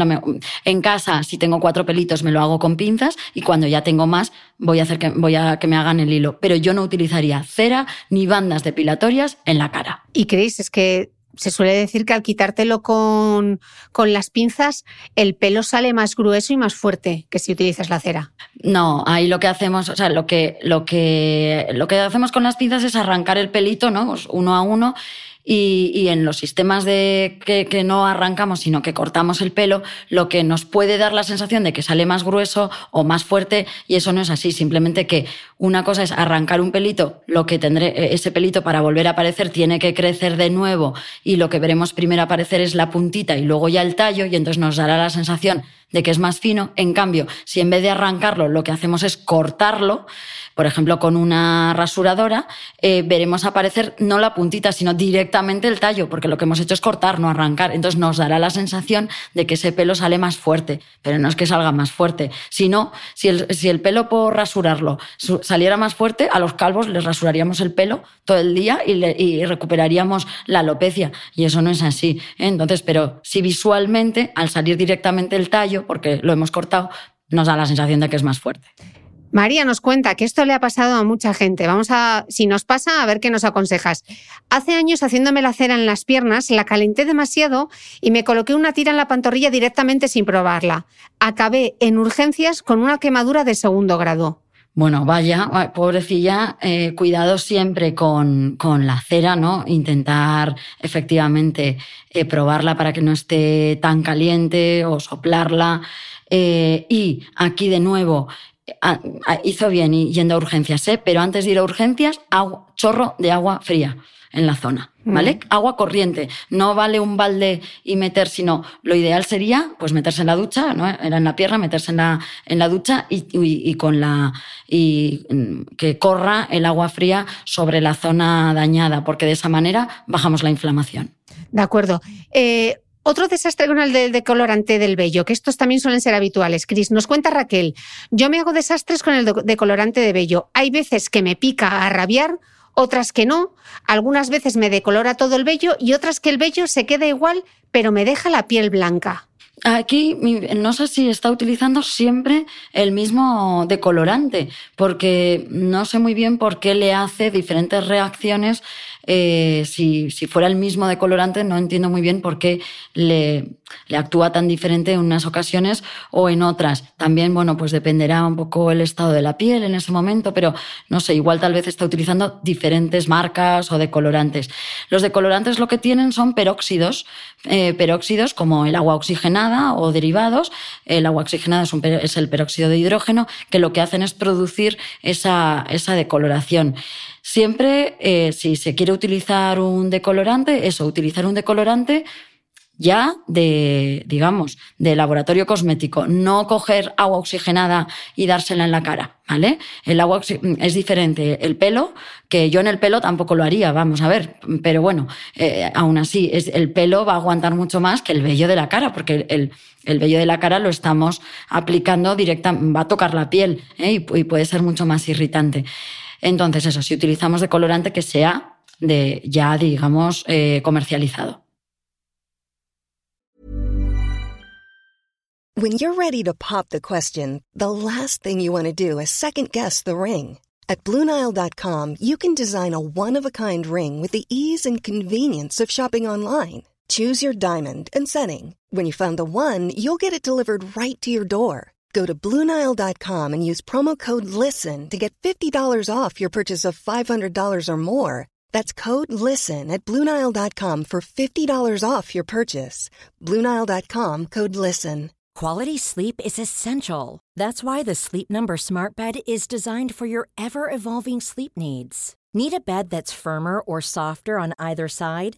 en casa, si tengo cuatro pelitos, me lo hago con pinzas y cuando ya tengo más, voy a hacer que, voy a que me hagan el hilo. Pero yo no utilizaría cera ni bandas depilatorias en la cara. ¿Y creéis? Es que se suele decir que al quitártelo con, con, las pinzas, el pelo sale más grueso y más fuerte que si utilizas la cera. No, ahí lo que hacemos, o sea, lo que, lo que, lo que hacemos con las pinzas es arrancar el pelito, ¿no? Pues uno a uno y, en los sistemas de que, no arrancamos, sino que cortamos el pelo, lo que nos puede dar la sensación de que sale más grueso o más fuerte, y eso no es así. Simplemente que una cosa es arrancar un pelito, lo que tendré, e, ese pelito para volver a aparecer tiene que crecer de nuevo, y lo que veremos primero aparecer es la puntita y luego ya el tallo, y entonces nos dará la sensación de que es más fino. En cambio, si en vez de arrancarlo lo que hacemos es cortarlo, por ejemplo, con una rasuradora, eh, veremos aparecer no la puntita, sino directamente el tallo, porque lo que hemos hecho es cortar, no arrancar. Entonces nos dará la sensación de que ese pelo sale más fuerte, pero no es que salga más fuerte, sino si el, si el pelo por rasurarlo saliera más fuerte, a los calvos les rasuraríamos el pelo todo el día y, recuperaríamos la alopecia. Y eso no es así. Entonces, pero si visualmente, al salir directamente el tallo, porque lo hemos cortado, nos da la sensación de que es más fuerte. María nos cuenta que esto le ha pasado a mucha gente. Vamos a, si nos pasa, a ver qué nos aconsejas. Hace años haciéndome la cera en las piernas, la calenté demasiado y me coloqué una tira en la pantorrilla directamente sin probarla. Acabé en urgencias con una quemadura de segundo grado. Bueno, vaya, pobrecilla, eh, cuidado siempre con, con, la cera, ¿no? Intentar efectivamente eh, probarla para que no esté tan caliente o soplarla. Eh, y aquí de nuevo, hizo bien yendo a urgencias, pero antes de ir a urgencias, chorro de agua fría en la zona, ¿vale? Mm. Agua corriente. No vale un balde y meter, sino lo ideal sería pues meterse en la ducha, ¿no? Era en la pierna, meterse en la, en la ducha y, con la y mm, que corra el agua fría sobre la zona dañada, porque de esa manera bajamos la inflamación. De acuerdo. Eh, otro desastre con el decolorante del vello, que estos también suelen ser habituales. Cris, nos cuenta Raquel, yo me hago desastres con el decolorante de vello. Hay veces que me pica a rabiar otras que no, algunas veces me decolora todo el vello y otras que el vello se queda igual, pero me deja la piel blanca. Aquí no sé si está utilizando siempre el mismo decolorante, porque no sé muy bien por qué le hace diferentes reacciones eh, si, fuera el mismo decolorante, no entiendo muy bien por qué le, actúa tan diferente en unas ocasiones o en otras. También, bueno, pues dependerá un poco el estado de la piel en ese momento, pero no sé, igual tal vez está utilizando diferentes marcas o decolorantes. Los decolorantes lo que tienen son peróxidos, eh, peróxidos como el agua oxigenada o derivados. El agua oxigenada es, el peróxido de hidrógeno, que lo que hacen es producir esa decoloración. Siempre, eh, si se quiere utilizar un decolorante, eso, utilizar un decolorante ya de, digamos, de laboratorio cosmético, no coger agua oxigenada y dársela en la cara, ¿vale? El agua es diferente. El pelo, que yo en el pelo tampoco lo haría, vamos a ver, pero bueno, eh, aún así, es, el pelo va a aguantar mucho más que el vello de la cara, porque el, el vello de la cara lo estamos aplicando directamente, va a tocar la piel ¿eh? y, puede ser mucho más irritante. Entonces, eso, si utilizamos de colorante que sea de ya, digamos, eh, comercializado. When you're ready to pop the question, the last thing you want to do is second guess the ring. At Bluenile.com, you can design a one-of-a-kind ring with the ease and convenience of shopping online. Choose your diamond and setting. When you find the one, you'll get it delivered right to your door. Go to Bluenile.com and use promo code LISTEN to get $50 off your purchase of $500 or more. That's code LISTEN at Bluenile.com for $50 off your purchase. Bluenile.com code LISTEN. Quality sleep is essential. That's why the Sleep Number Smart Bed is designed for your ever evolving sleep needs. Need a bed that's firmer or softer on either side?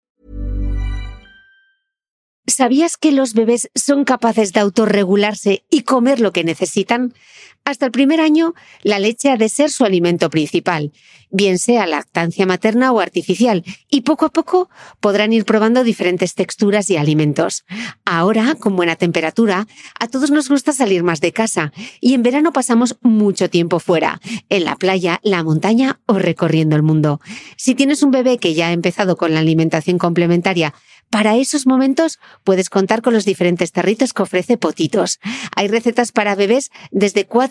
¿Sabías que los bebés son capaces de autorregularse y comer lo que necesitan? Hasta el primer año, la leche ha de ser su alimento principal, bien sea lactancia materna o artificial, y poco a poco podrán ir probando diferentes texturas y alimentos. Ahora, con buena temperatura, a todos nos gusta salir más de casa, y en verano pasamos mucho tiempo fuera, en la playa, la montaña o recorriendo el mundo. Si tienes un bebé que ya ha empezado con la alimentación complementaria, para esos momentos puedes contar con los diferentes tarritos que ofrece Potitos. Hay recetas para bebés desde 4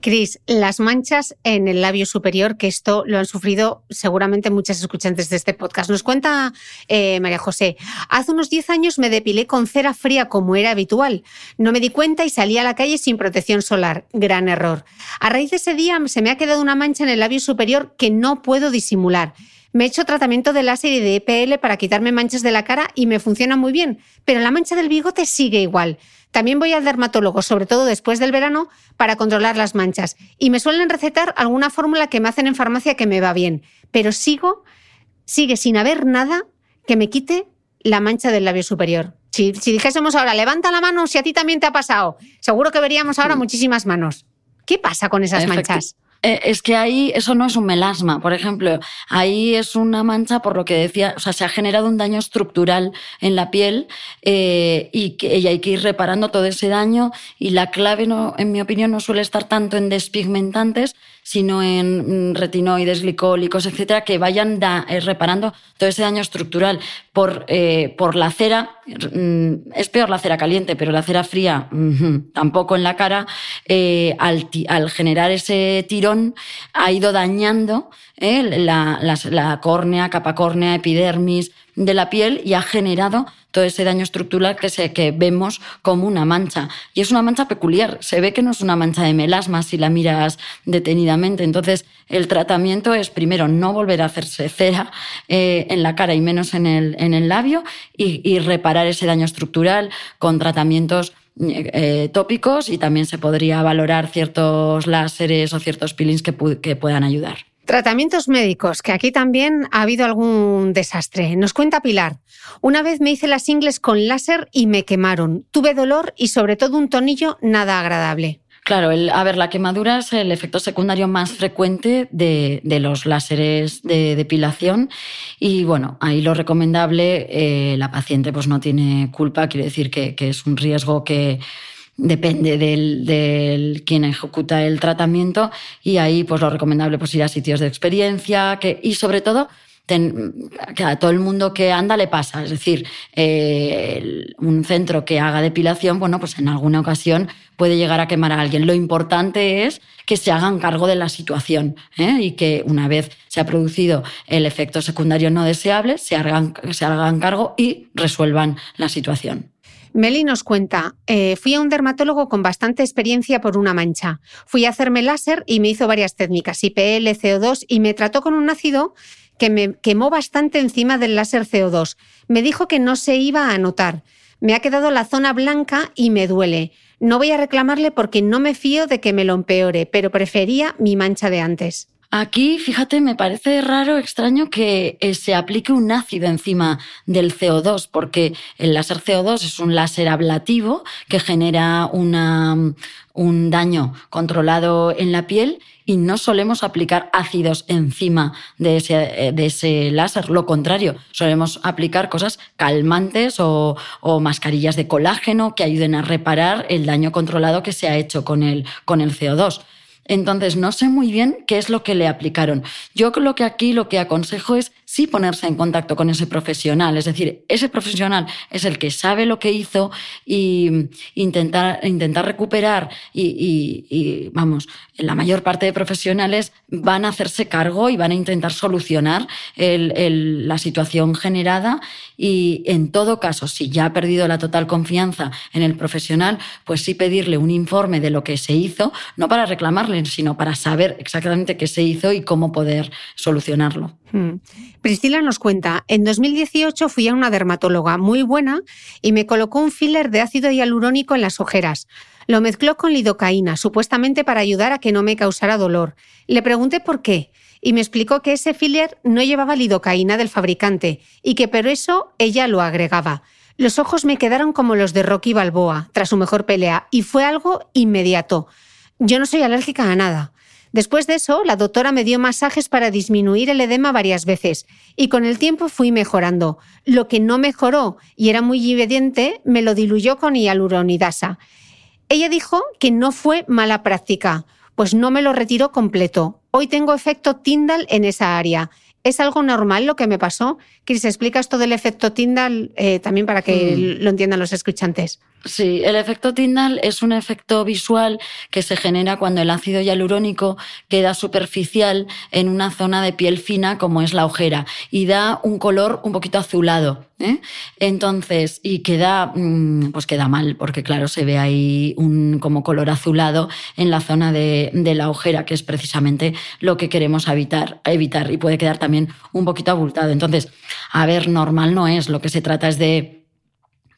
Cris, las manchas en el labio superior, que esto lo han sufrido seguramente muchas escuchantes de este podcast. Nos cuenta eh, María José, hace unos 10 años me depilé con cera fría como era habitual. No me di cuenta y salí a la calle sin protección solar. Gran error. A raíz de ese día se me ha quedado una mancha en el labio superior que no puedo disimular. Me he hecho tratamiento de láser y de EPL para quitarme manchas de la cara y me funciona muy bien, pero la mancha del bigote sigue igual. También voy al dermatólogo, sobre todo después del verano, para controlar las manchas. Y me suelen recetar alguna fórmula que me hacen en farmacia que me va bien. Pero sigo, sigue sin haber nada que me quite la mancha del labio superior. Si, dijésemos ahora, levanta la mano si a ti también te ha pasado, seguro que veríamos ahora muchísimas manos. ¿Qué pasa con esas manchas? Eh, es que ahí eso no es un melasma, por ejemplo, ahí es una mancha por lo que decía, o sea, se ha generado un daño estructural en la piel eh, y, que, hay que ir reparando todo ese daño y la clave, no, en mi opinión, no suele estar tanto en despigmentantes, sino en mm, retinoides, glicólicos, etcétera, que vayan eh, reparando todo ese daño estructural. Por, por la cera, mm, es peor la cera caliente, pero la cera fría tampoco en la cara, al, al generar ese tiro ha ido dañando ¿eh? la, córnea, capa córnea, epidermis de la piel y ha generado todo ese daño estructural que, se, que vemos como una mancha. Y es una mancha peculiar. Se ve que no es una mancha de melasma si la miras detenidamente. Entonces, el tratamiento es primero no volver a hacerse cera eh, en la cara y menos en el, en el labio y, reparar ese daño estructural con tratamientos eh, tópicos y también se podría valorar ciertos láseres o ciertos peelings que, que puedan ayudar. Tratamientos médicos, que aquí también ha habido algún desastre. Nos cuenta Pilar. Una vez me hice las ingles con láser y me quemaron. Tuve dolor y sobre todo un tonillo nada agradable. Claro, a ver, la quemadura es el efecto secundario más frecuente de, los láseres de depilación y bueno, ahí lo recomendable, eh, la paciente pues no tiene culpa, quiere decir que, es un riesgo que depende del, quien ejecuta el tratamiento y ahí pues lo recomendable pues ir a sitios de experiencia que, y sobre todo que a todo el mundo que anda le pasa. Es decir, eh, un centro que haga depilación, bueno, pues en alguna ocasión puede llegar a quemar a alguien. Lo importante es que se hagan cargo de la situación ¿eh? y que una vez se ha producido el efecto secundario no deseable, se hagan, se hagan cargo y resuelvan la situación. Meli nos cuenta, eh, fui a un dermatólogo con bastante experiencia por una mancha. Fui a hacerme láser y me hizo varias técnicas, IPL, CO2, y me trató con un ácido que me quemó bastante encima del láser CO2. Me dijo que no se iba a notar. Me ha quedado la zona blanca y me duele. No voy a reclamarle porque no me fío de que me lo empeore, pero prefería mi mancha de antes. Aquí, fíjate, me parece raro, extraño que eh, se aplique un ácido encima del CO2, porque el láser CO2 es un láser ablativo que genera un daño controlado en la piel y no solemos aplicar ácidos encima de ese, eh, de ese láser. Lo contrario, solemos aplicar cosas calmantes o, o, mascarillas de colágeno que ayuden a reparar el daño controlado que se ha hecho con el, con el CO2. Entonces, no sé muy bien qué es lo que le aplicaron. Yo lo que aquí lo que aconsejo es sí ponerse en contacto con ese profesional. Es decir, ese profesional es el que sabe lo que hizo y intentar, intentar recuperar y, vamos, la mayor parte de profesionales van a hacerse cargo y van a intentar solucionar la situación generada y en todo caso, si ya ha perdido la total confianza en el profesional, pues sí pedirle un informe de lo que se hizo, no para reclamarle, sino para saber exactamente qué se hizo y cómo poder solucionarlo. Hmm. Priscila nos cuenta, en 2018 fui a una dermatóloga muy buena y me colocó un filler de ácido hialurónico en las ojeras. Lo mezcló con lidocaína, supuestamente para ayudar a que no me causara dolor. Le pregunté por qué y me explicó que ese filler no llevaba lidocaína del fabricante y que por eso ella lo agregaba. Los ojos me quedaron como los de Rocky Balboa tras su mejor pelea y fue algo inmediato. Yo no soy alérgica a nada. Después de eso, la doctora me dio masajes para disminuir el edema varias veces y con el tiempo fui mejorando. Lo que no mejoró y era muy evidente, me lo diluyó con hialuronidasa. Ella dijo que no fue mala práctica, pues no me lo retiró completo. Hoy tengo efecto Tyndall en esa área. ¿Es algo normal lo que me pasó? Chris, ¿explicas todo el efecto Tyndall eh, también para que mm. lo entiendan los escuchantes? Sí, el efecto Tyndall es un efecto visual que se genera cuando el ácido hialurónico queda superficial en una zona de piel fina como es la ojera y da un color un poquito azulado. ¿Eh? Entonces, y queda, mm, pues queda mal, porque claro, se ve ahí un como color azulado en la zona de, de la ojera, que es precisamente lo que queremos evitar, evitar y puede quedar también un poquito abultado. Entonces, a ver, normal no es, lo que se trata es de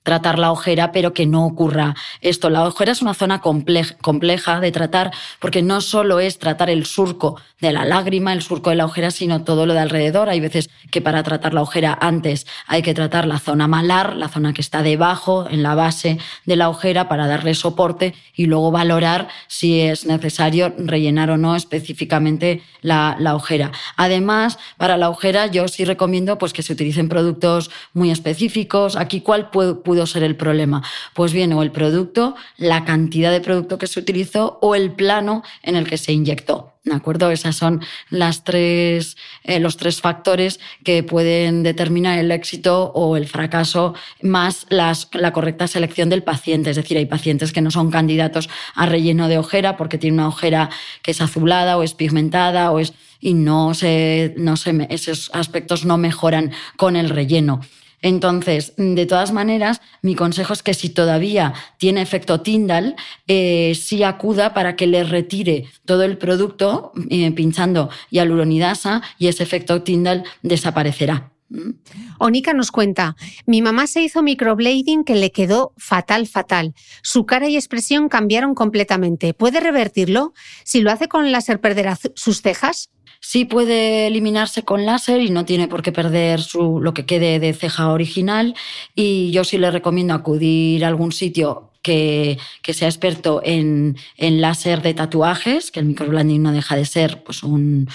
tratar la ojera, pero que no ocurra esto. La ojera es una zona compleja, de tratar porque no solo es tratar el surco de la lágrima, el surco de la ojera, sino todo lo de alrededor. Hay veces que para tratar la ojera antes hay que tratar la zona malar, la zona que está debajo, en la base de la ojera, para darle soporte y luego valorar si es necesario rellenar o no específicamente la, la ojera. Además, para la ojera yo sí recomiendo pues, que se utilicen productos muy específicos. Aquí, ¿cuál puede pudo ser el problema? Pues bien, o el producto, la cantidad de producto que se utilizó o el plano en el que se inyectó. ¿De acuerdo? Esas son las tres, eh, los tres factores que pueden determinar el éxito o el fracaso, más la correcta selección del paciente. Es decir, hay pacientes que no son candidatos a relleno de ojera porque tienen una ojera que es azulada o es pigmentada o es, y no se, no se, esos aspectos no mejoran con el relleno. Entonces, de todas maneras, mi consejo es que si todavía tiene efecto Tyndall, eh, sí acuda para que le retire todo el producto eh, pinchando hialuronidasa y ese efecto Tyndall desaparecerá. Onika nos cuenta, mi mamá se hizo microblading que le quedó fatal, fatal. Su cara y expresión cambiaron completamente. ¿Puede revertirlo? Si lo hace con láser, ¿perderá sus cejas? Sí puede eliminarse con láser y no tiene por qué perder su, lo que quede de ceja original. Y yo sí le recomiendo acudir a algún sitio que, que, sea experto en, en láser de tatuajes, que el microblading no deja de ser pues, un,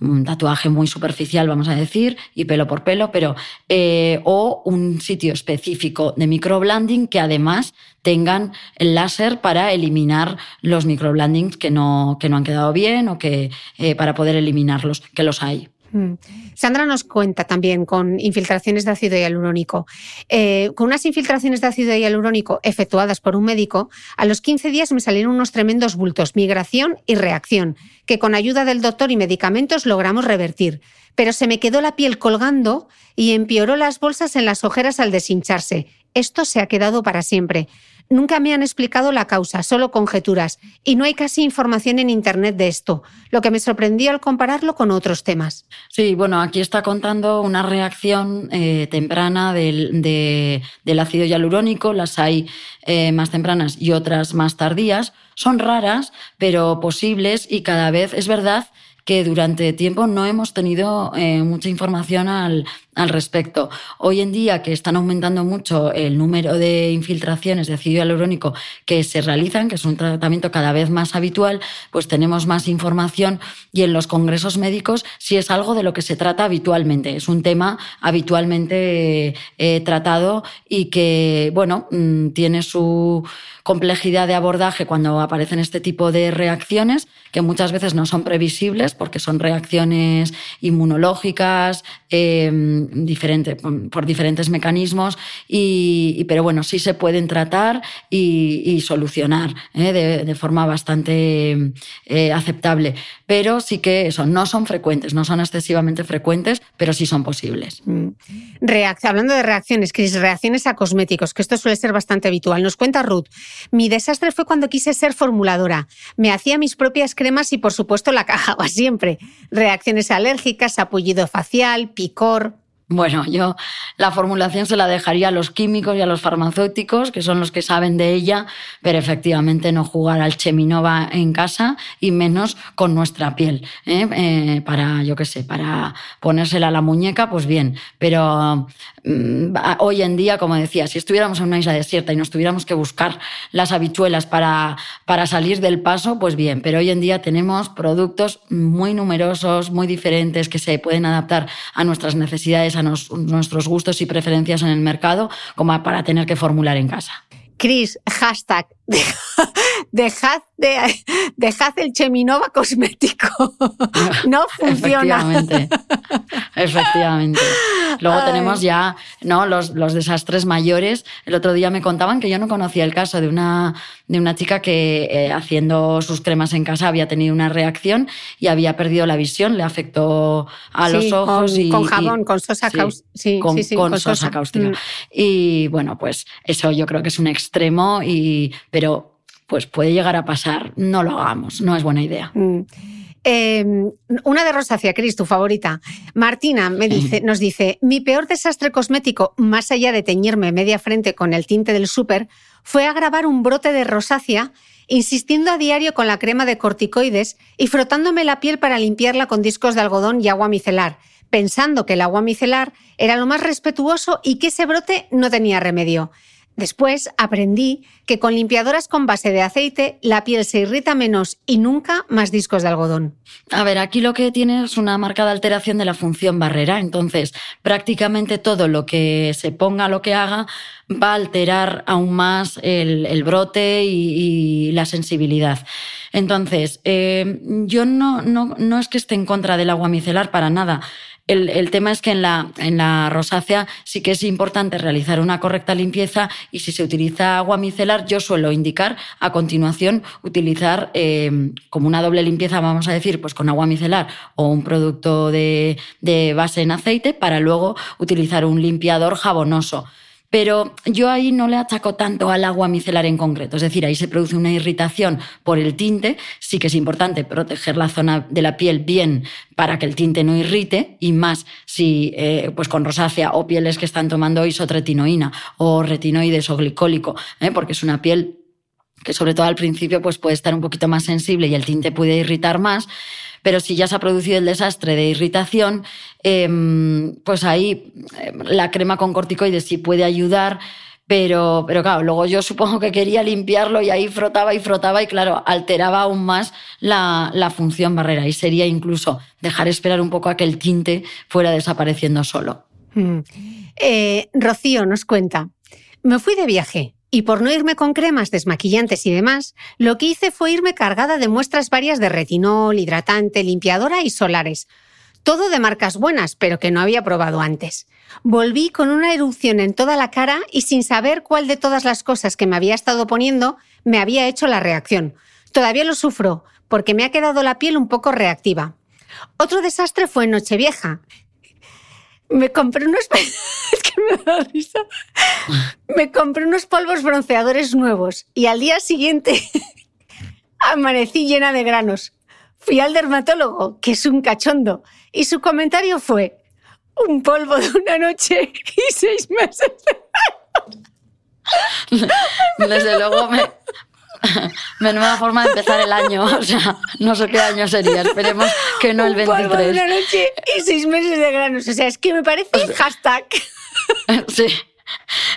un tatuaje muy superficial, vamos a decir, y pelo por pelo, pero eh, o un sitio específico de microblending que además tengan el láser para eliminar los microblendings que no, que no han quedado bien o que eh, para poder eliminarlos, que los hay. Mm. Sandra nos cuenta también con infiltraciones de ácido hialurónico. Eh, con unas infiltraciones de ácido hialurónico efectuadas por un médico, a los 15 días me salieron unos tremendos bultos, migración y reacción, que con ayuda del doctor y medicamentos logramos revertir. Pero se me quedó la piel colgando y empeoró las bolsas en las ojeras al deshincharse. Esto se ha quedado para siempre. Nunca me han explicado la causa, solo conjeturas, y no hay casi información en Internet de esto, lo que me sorprendió al compararlo con otros temas. Sí, bueno, aquí está contando una reacción eh, temprana del, del, ácido hialurónico, las hay eh, más tempranas y otras más tardías. Son raras, pero posibles y cada vez es verdad que durante tiempo no hemos tenido eh, mucha información al, al respecto. Hoy en día, que están aumentando mucho el número de infiltraciones de ácido hialurónico que se realizan, que es un tratamiento cada vez más habitual, pues tenemos más información y en los congresos médicos sí es algo de lo que se trata habitualmente. Es un tema habitualmente eh, tratado y que, bueno, mm, tiene su complejidad de abordaje cuando aparecen este tipo de reacciones, que muchas veces no son previsibles porque son reacciones inmunológicas, eh, por diferentes mecanismos, y, pero bueno, sí se pueden tratar y, solucionar ¿eh? de, forma bastante eh, aceptable. Pero sí que eso, no son frecuentes, no son excesivamente frecuentes, pero sí son posibles. Mm. hablando de reacciones, Cris, reacciones a cosméticos, que esto suele ser bastante habitual. Nos cuenta Ruth, mi desastre fue cuando quise ser formuladora. Me hacía mis propias cremas y por supuesto la cajaba siempre. Reacciones alérgicas, apullido facial, picor. Bueno, yo la formulación se la dejaría a los químicos y a los farmacéuticos, que son los que saben de ella, pero efectivamente no jugar al Cheminova en casa y menos con nuestra piel. ¿eh? Eh, para, yo qué sé, para ponérsela a la muñeca, pues bien. Pero mm, hoy en día, como decía, si estuviéramos en una isla desierta y nos tuviéramos que buscar las habichuelas para, para salir del paso, pues bien. Pero hoy en día tenemos productos muy numerosos, muy diferentes, que se pueden adaptar a nuestras necesidades a nuestros gustos y preferencias en el mercado como para tener que formular en casa. Cris, hashtag, dejad, dejad el Cheminova cosmético. no funciona. Efectivamente. Efectivamente. Luego tenemos ya ¿no? Los, los, desastres mayores. El otro día me contaban que yo no conocía el caso de una, de una chica que eh, haciendo sus cremas en casa había tenido una reacción y había perdido la visión, le afectó a los ojos. Con, y, con jabón, con sosa cáustica. Sí, con, con, sosa, cáustica. Mm. Y bueno, pues eso yo creo que es un extremo, y, pero pues puede llegar a pasar. No lo hagamos, no es buena idea. Mm. Em, una de rosácea, Cris, tu favorita. Martina me dice, nos dice, mi peor desastre cosmético, más allá de teñirme media frente con el tinte del súper, fue agravar un brote de rosácea insistiendo a diario con la crema de corticoides y frotándome la piel para limpiarla con discos de algodón y agua micelar, pensando que el agua micelar era lo más respetuoso y que ese brote no tenía remedio. Después aprendí que con limpiadoras con base de aceite la piel se irrita menos y nunca más discos de algodón. A ver, aquí lo que tiene es una marcada alteración de la función barrera, entonces prácticamente todo lo que se ponga, lo que haga, va a alterar aún más el, brote y, la sensibilidad. Entonces, eh, yo no, no, no es que esté en contra del agua micelar para nada. El, tema es que en la, en la rosácea sí que es importante realizar una correcta limpieza y si se utiliza agua micelar, yo suelo indicar a continuación utilizar eh, como una doble limpieza, vamos a decir, pues con agua micelar o un producto de, de base en aceite para luego utilizar un limpiador jabonoso. Pero yo ahí no le achaco tanto al agua micelar en concreto. Es decir, ahí se produce una irritación por el tinte. Sí que es importante proteger la zona de la piel bien para que el tinte no irrite y más si eh, pues con rosácea o pieles que están tomando isotretinoína o retinoides o glicólico, ¿eh? porque es una piel que sobre todo al principio pues puede estar un poquito más sensible y el tinte puede irritar más pero si ya se ha producido el desastre de irritación, em, pues ahí em, la crema con corticoides sí puede ayudar. Pero, pero claro, luego yo supongo que quería limpiarlo y ahí frotaba y frotaba y claro, alteraba aún más la, función barrera y sería incluso dejar esperar un poco a que el tinte fuera desapareciendo solo. Mm. Eh, Rocío nos cuenta, me fui de viaje y por no irme con cremas, desmaquillantes y demás, lo que hice fue irme cargada de muestras varias de retinol, hidratante, limpiadora y solares. Todo de marcas buenas, pero que no había probado antes. Volví con una erupción en toda la cara y sin saber cuál de todas las cosas que me había estado poniendo me había hecho la reacción. Todavía lo sufro, porque me ha quedado la piel un poco reactiva. Otro desastre fue en Nochevieja. Me compré unos... me compré unos polvos bronceadores nuevos y al día siguiente amanecí llena de granos. Fui al dermatólogo, que es un cachondo, y su comentario fue un polvo de una noche y seis meses. Desde luego me, Menuda forma de empezar el año. O sea, no sé qué año sería. Esperemos que no el 23. de una noche y seis meses de granos. O sea, es que me parece hashtag. Sí.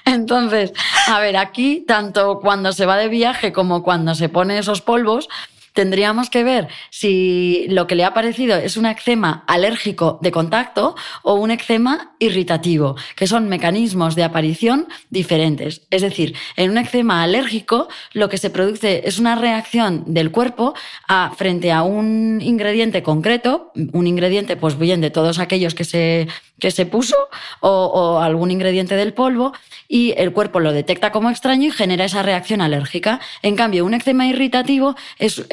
Entonces, a ver, aquí, tanto cuando se va de viaje como cuando se pone esos polvos, tendríamos que ver si lo que le ha parecido es un eczema alérgico de contacto o un eczema irritativo, que son mecanismos de aparición diferentes. Es decir, en un eczema alérgico lo que se produce es una reacción del cuerpo a, frente a un ingrediente concreto, un ingrediente pues bien de todos aquellos que se, que se puso o, algún ingrediente del polvo y el cuerpo lo detecta como extraño y genera esa reacción alérgica. En cambio, un eczema irritativo es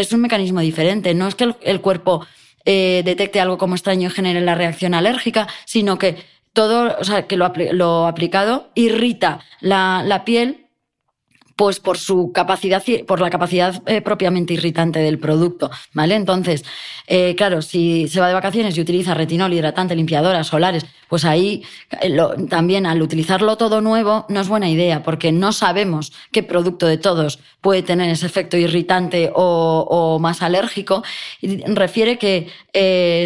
es un mecanismo diferente. No es que el, cuerpo eh, detecte algo como extraño y genere la reacción alérgica, sino que todo, o sea, que lo, aplicado irrita la, la piel pues por su capacidad, por la capacidad eh, propiamente irritante del producto, ¿vale? Entonces, eh, claro, si se va de vacaciones y utiliza retinol, hidratante, limpiadoras, solares, pues ahí eh, también al utilizarlo todo nuevo no es buena idea, porque no sabemos qué producto de todos puede tener ese efecto irritante o, más alérgico. Y refiere que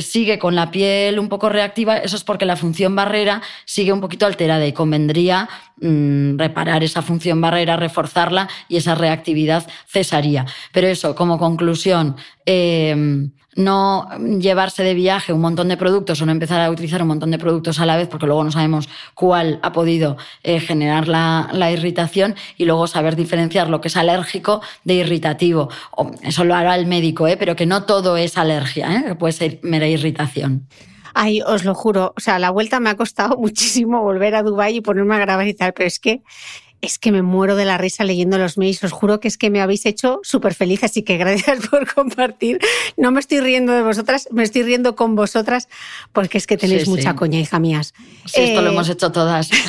sigue con la piel un poco reactiva, eso es porque la función barrera sigue un poquito alterada y convendría mm, reparar esa función barrera, reforzar y esa reactividad cesaría. Pero eso, como conclusión, eh, no llevarse de viaje un montón de productos o no empezar a utilizar un montón de productos a la vez porque luego no sabemos cuál ha podido eh, generar la, irritación y luego saber diferenciar lo que es alérgico de irritativo. Eso lo hará el médico, ¿eh? pero que no todo es alergia, que puede ser mera irritación. Ay, os lo juro, o sea, la vuelta me ha costado muchísimo volver a Dubái y ponerme a grabar y tal, pero es que es que me muero de la risa leyendo los mails. Os juro que es que me habéis hecho súper feliz, así que gracias por compartir. No me estoy riendo de vosotras, me estoy riendo con vosotras porque es que tenéis mucha coña, hija mías. Sí, esto lo eh, hemos hecho todas.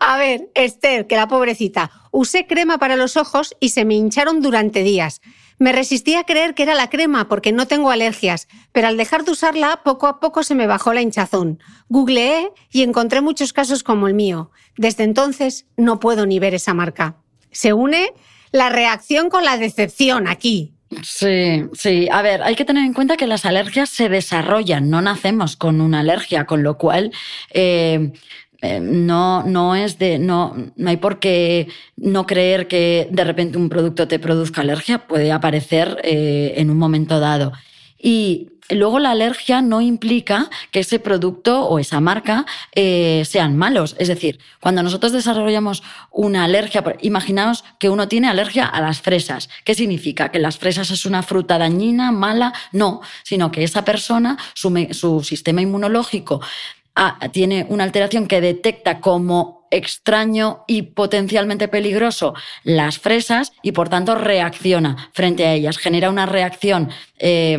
A ver, Esther, que la pobrecita, usé crema para los ojos y se me hincharon durante días. Me resistí a creer que era la crema porque no tengo alergias, pero al dejar de usarla, poco a poco se me bajó la hinchazón. Googleé y encontré muchos casos como el mío. Desde entonces no puedo ni ver esa marca. Se une la reacción con la decepción aquí. Sí, sí. A ver, hay que tener en cuenta que las alergias se desarrollan, no nacemos con una alergia, con lo cual eh, eh, no, no es de, no, no hay por qué no creer que de repente un producto te produzca alergia, puede aparecer eh, en un momento dado. Y luego la alergia no implica que ese producto o esa marca eh, sean malos. Es decir, cuando nosotros desarrollamos una alergia, imaginaos que uno tiene alergia a las fresas. ¿Qué significa? ¿Que las fresas es una fruta dañina, mala? No, sino que esa persona, su, su sistema inmunológico tiene una alteración que detecta como extraño y potencialmente peligroso las fresas y por tanto reacciona frente a ellas, genera una reacción eh,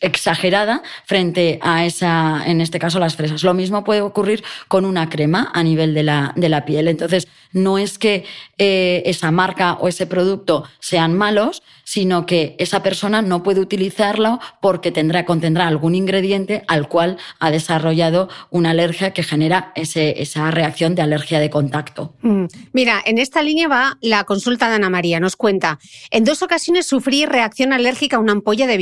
exagerada frente a esa, en este caso, las fresas. Lo mismo puede ocurrir con una crema a nivel de la, de la piel. Entonces, no es que eh, esa marca o ese producto sean malos, sino que esa persona no puede utilizarlo porque tendrá, contendrá algún ingrediente al cual ha desarrollado una alergia que genera ese, esa reacción de alergia de contacto. Mm. Mira, en esta línea va la consulta de Ana María. Nos cuenta, en dos ocasiones sufrí reacción alérgica a una ampolla de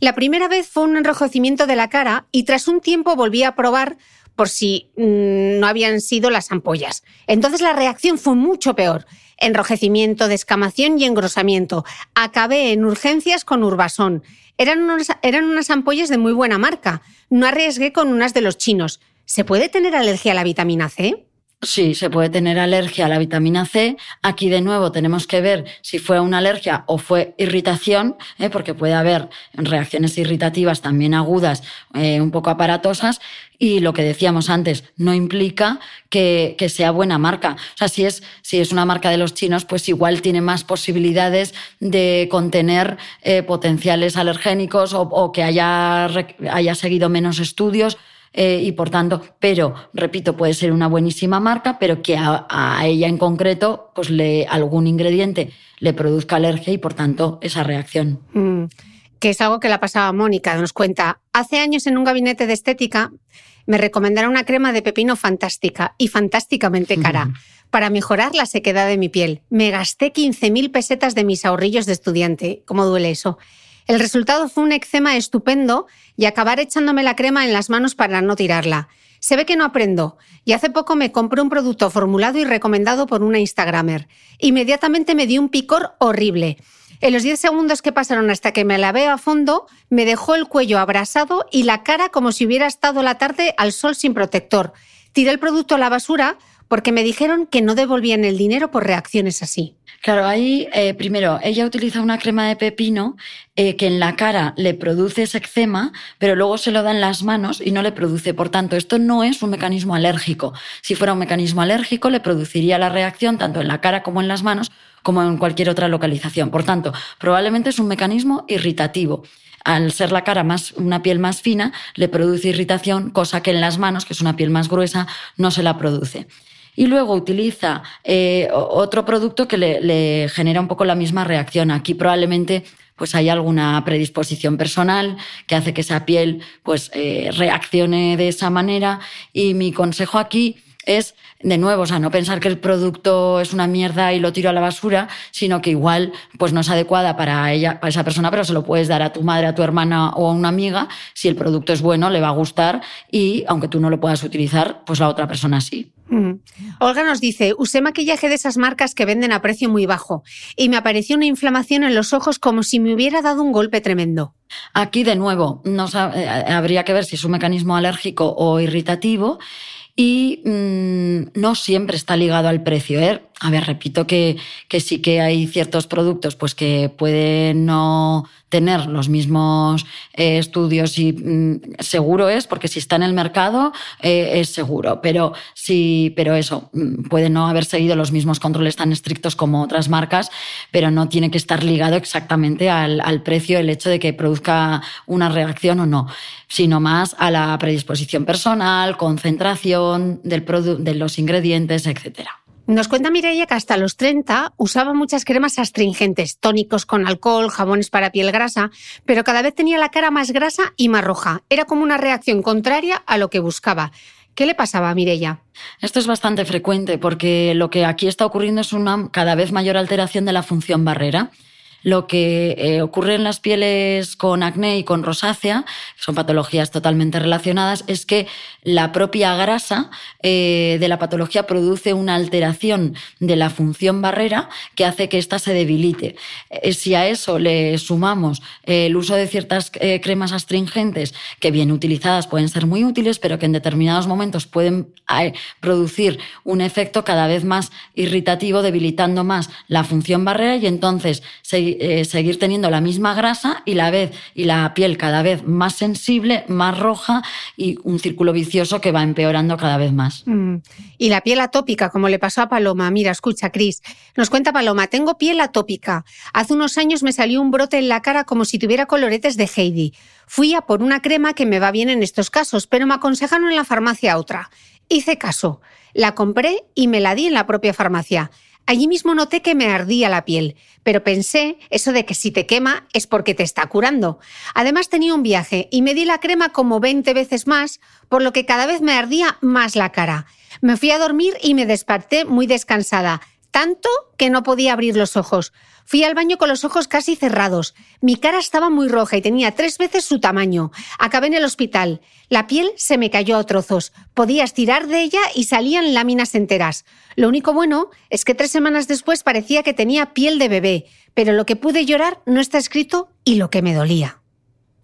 La primera vez fue un enrojecimiento de la cara y tras un tiempo volví a probar por si mm, no habían sido las ampollas. Entonces la reacción fue mucho peor. Enrojecimiento, descamación y engrosamiento. Acabé en urgencias con Urbasón. Eran eran unas ampollas de muy buena marca. No arriesgué con unas de los chinos. ¿Se puede tener alergia a la vitamina C? Sí, se puede tener alergia a la vitamina C. Aquí de nuevo tenemos que ver si fue una alergia o fue irritación, ¿eh? porque puede haber reacciones irritativas también agudas, eh, un poco aparatosas. Y lo que decíamos antes, no implica que, sea buena marca. O sea, si es, si es una marca de los chinos, pues igual tiene más posibilidades de contener eh, potenciales alergénicos o, o que haya, haya seguido menos estudios. Eh, y por tanto, pero repito, puede ser una buenísima marca, pero que a, ella en concreto, pues le, algún ingrediente le produzca alergia y por tanto esa reacción. Mm, que es algo que la pasaba Mónica, nos cuenta, hace años en un gabinete de estética me recomendaron una crema de pepino fantástica y fantásticamente cara. Para mejorar la sequedad de mi piel, me gasté 15.000 pesetas de mis ahorrillos de estudiante. ¿Cómo duele eso? El resultado fue un eczema estupendo y acabar echándome la crema en las manos para no tirarla. Se ve que no aprendo y hace poco me compré un producto formulado y recomendado por una Instagramer. Inmediatamente me dio un picor horrible. En los 10 segundos que pasaron hasta que me lavé a fondo, me dejó el cuello abrasado y la cara como si hubiera estado la tarde al sol sin protector. Tiré el producto a la basura porque me dijeron que no devolvían el dinero por reacciones así. Claro, ahí eh, primero, ella utiliza una crema de pepino eh, que en la cara le produce ese eczema, pero luego se lo da en las manos y no le produce. Por tanto, esto no es un mecanismo alérgico. Si fuera un mecanismo alérgico, le produciría la reacción tanto en la cara como en las manos, como en cualquier otra localización. Por tanto, probablemente es un mecanismo irritativo al ser la cara más, una piel más fina, le produce irritación, cosa que en las manos, que es una piel más gruesa, no se la produce y luego utiliza eh, otro producto que le, genera un poco la misma reacción. Aquí probablemente pues hay alguna predisposición personal que hace que esa piel pues eh, reaccione de esa manera y mi consejo aquí es de nuevo, o sea, no pensar que el producto es una mierda y lo tiro a la basura, sino que igual pues no es adecuada para ella, para esa persona, pero se lo puedes dar a tu madre, a tu hermana o a una amiga. Si el producto es bueno, le va a gustar y aunque tú no lo puedas utilizar, pues la otra persona sí. Mm. Olga nos dice, usé maquillaje de esas marcas que venden a precio muy bajo y me apareció una inflamación en los ojos como si me hubiera dado un golpe tremendo. Aquí de nuevo, no, eh, habría que ver si es un mecanismo alérgico o irritativo y mm, no siempre está ligado al precio. ¿eh? A ver, repito que, que sí que hay ciertos productos pues, que pueden no tener los mismos eh, estudios y mm, seguro es, porque si está en el mercado eh, es seguro, pero sí, pero eso, mm, puede no haber seguido los mismos controles tan estrictos como otras marcas, pero no tiene que estar ligado exactamente al, al precio el hecho de que produzca una reacción o no, sino más a la predisposición personal, concentración del de los ingredientes, etcétera. Nos cuenta Mireia que hasta los 30 usaba muchas cremas astringentes, tónicos con alcohol, jabones para piel grasa, pero cada vez tenía la cara más grasa y más roja. Era como una reacción contraria a lo que buscaba. ¿Qué le pasaba a Mireia? Esto es bastante frecuente porque lo que aquí está ocurriendo es una cada vez mayor alteración de la función barrera. Lo que eh, ocurre en las pieles con acné y con rosácea, son patologías totalmente relacionadas, es que la propia grasa eh, de la patología produce una alteración de la función barrera que hace que ésta se debilite. Eh, si a eso le sumamos el uso de ciertas cremas astringentes que bien utilizadas pueden ser muy útiles, pero que en determinados momentos pueden producir un efecto cada vez más irritativo, debilitando más la función barrera y entonces se eh, seguir teniendo la misma grasa y la, vez, y la piel cada vez más sensible, más roja y un círculo vicioso que va empeorando cada vez más. Mm. Y la piel atópica, como le pasó a Paloma. Mira, escucha, Cris. Nos cuenta Paloma, tengo piel atópica. Hace unos años me salió un brote en la cara como si tuviera coloretes de Heidi. Fui a por una crema que me va bien en estos casos, pero me aconsejaron en la farmacia otra. Hice caso. La compré y me la di en la propia farmacia. Allí mismo noté que me ardía la piel, pero pensé eso de que si te quema es porque te está curando. Además tenía un viaje y me di la crema como 20 veces más, por lo que cada vez me ardía más la cara. Me fui a dormir y me desperté muy descansada, tanto que no podía abrir los ojos. Fui al baño con los ojos casi cerrados. Mi cara estaba muy roja y tenía tres veces su tamaño. Acabé en el hospital. La piel se me cayó a trozos. Podía estirar de ella y salían láminas enteras. Lo único bueno es que tres semanas después parecía que tenía piel de bebé, pero lo que pude llorar no está escrito y lo que me dolía.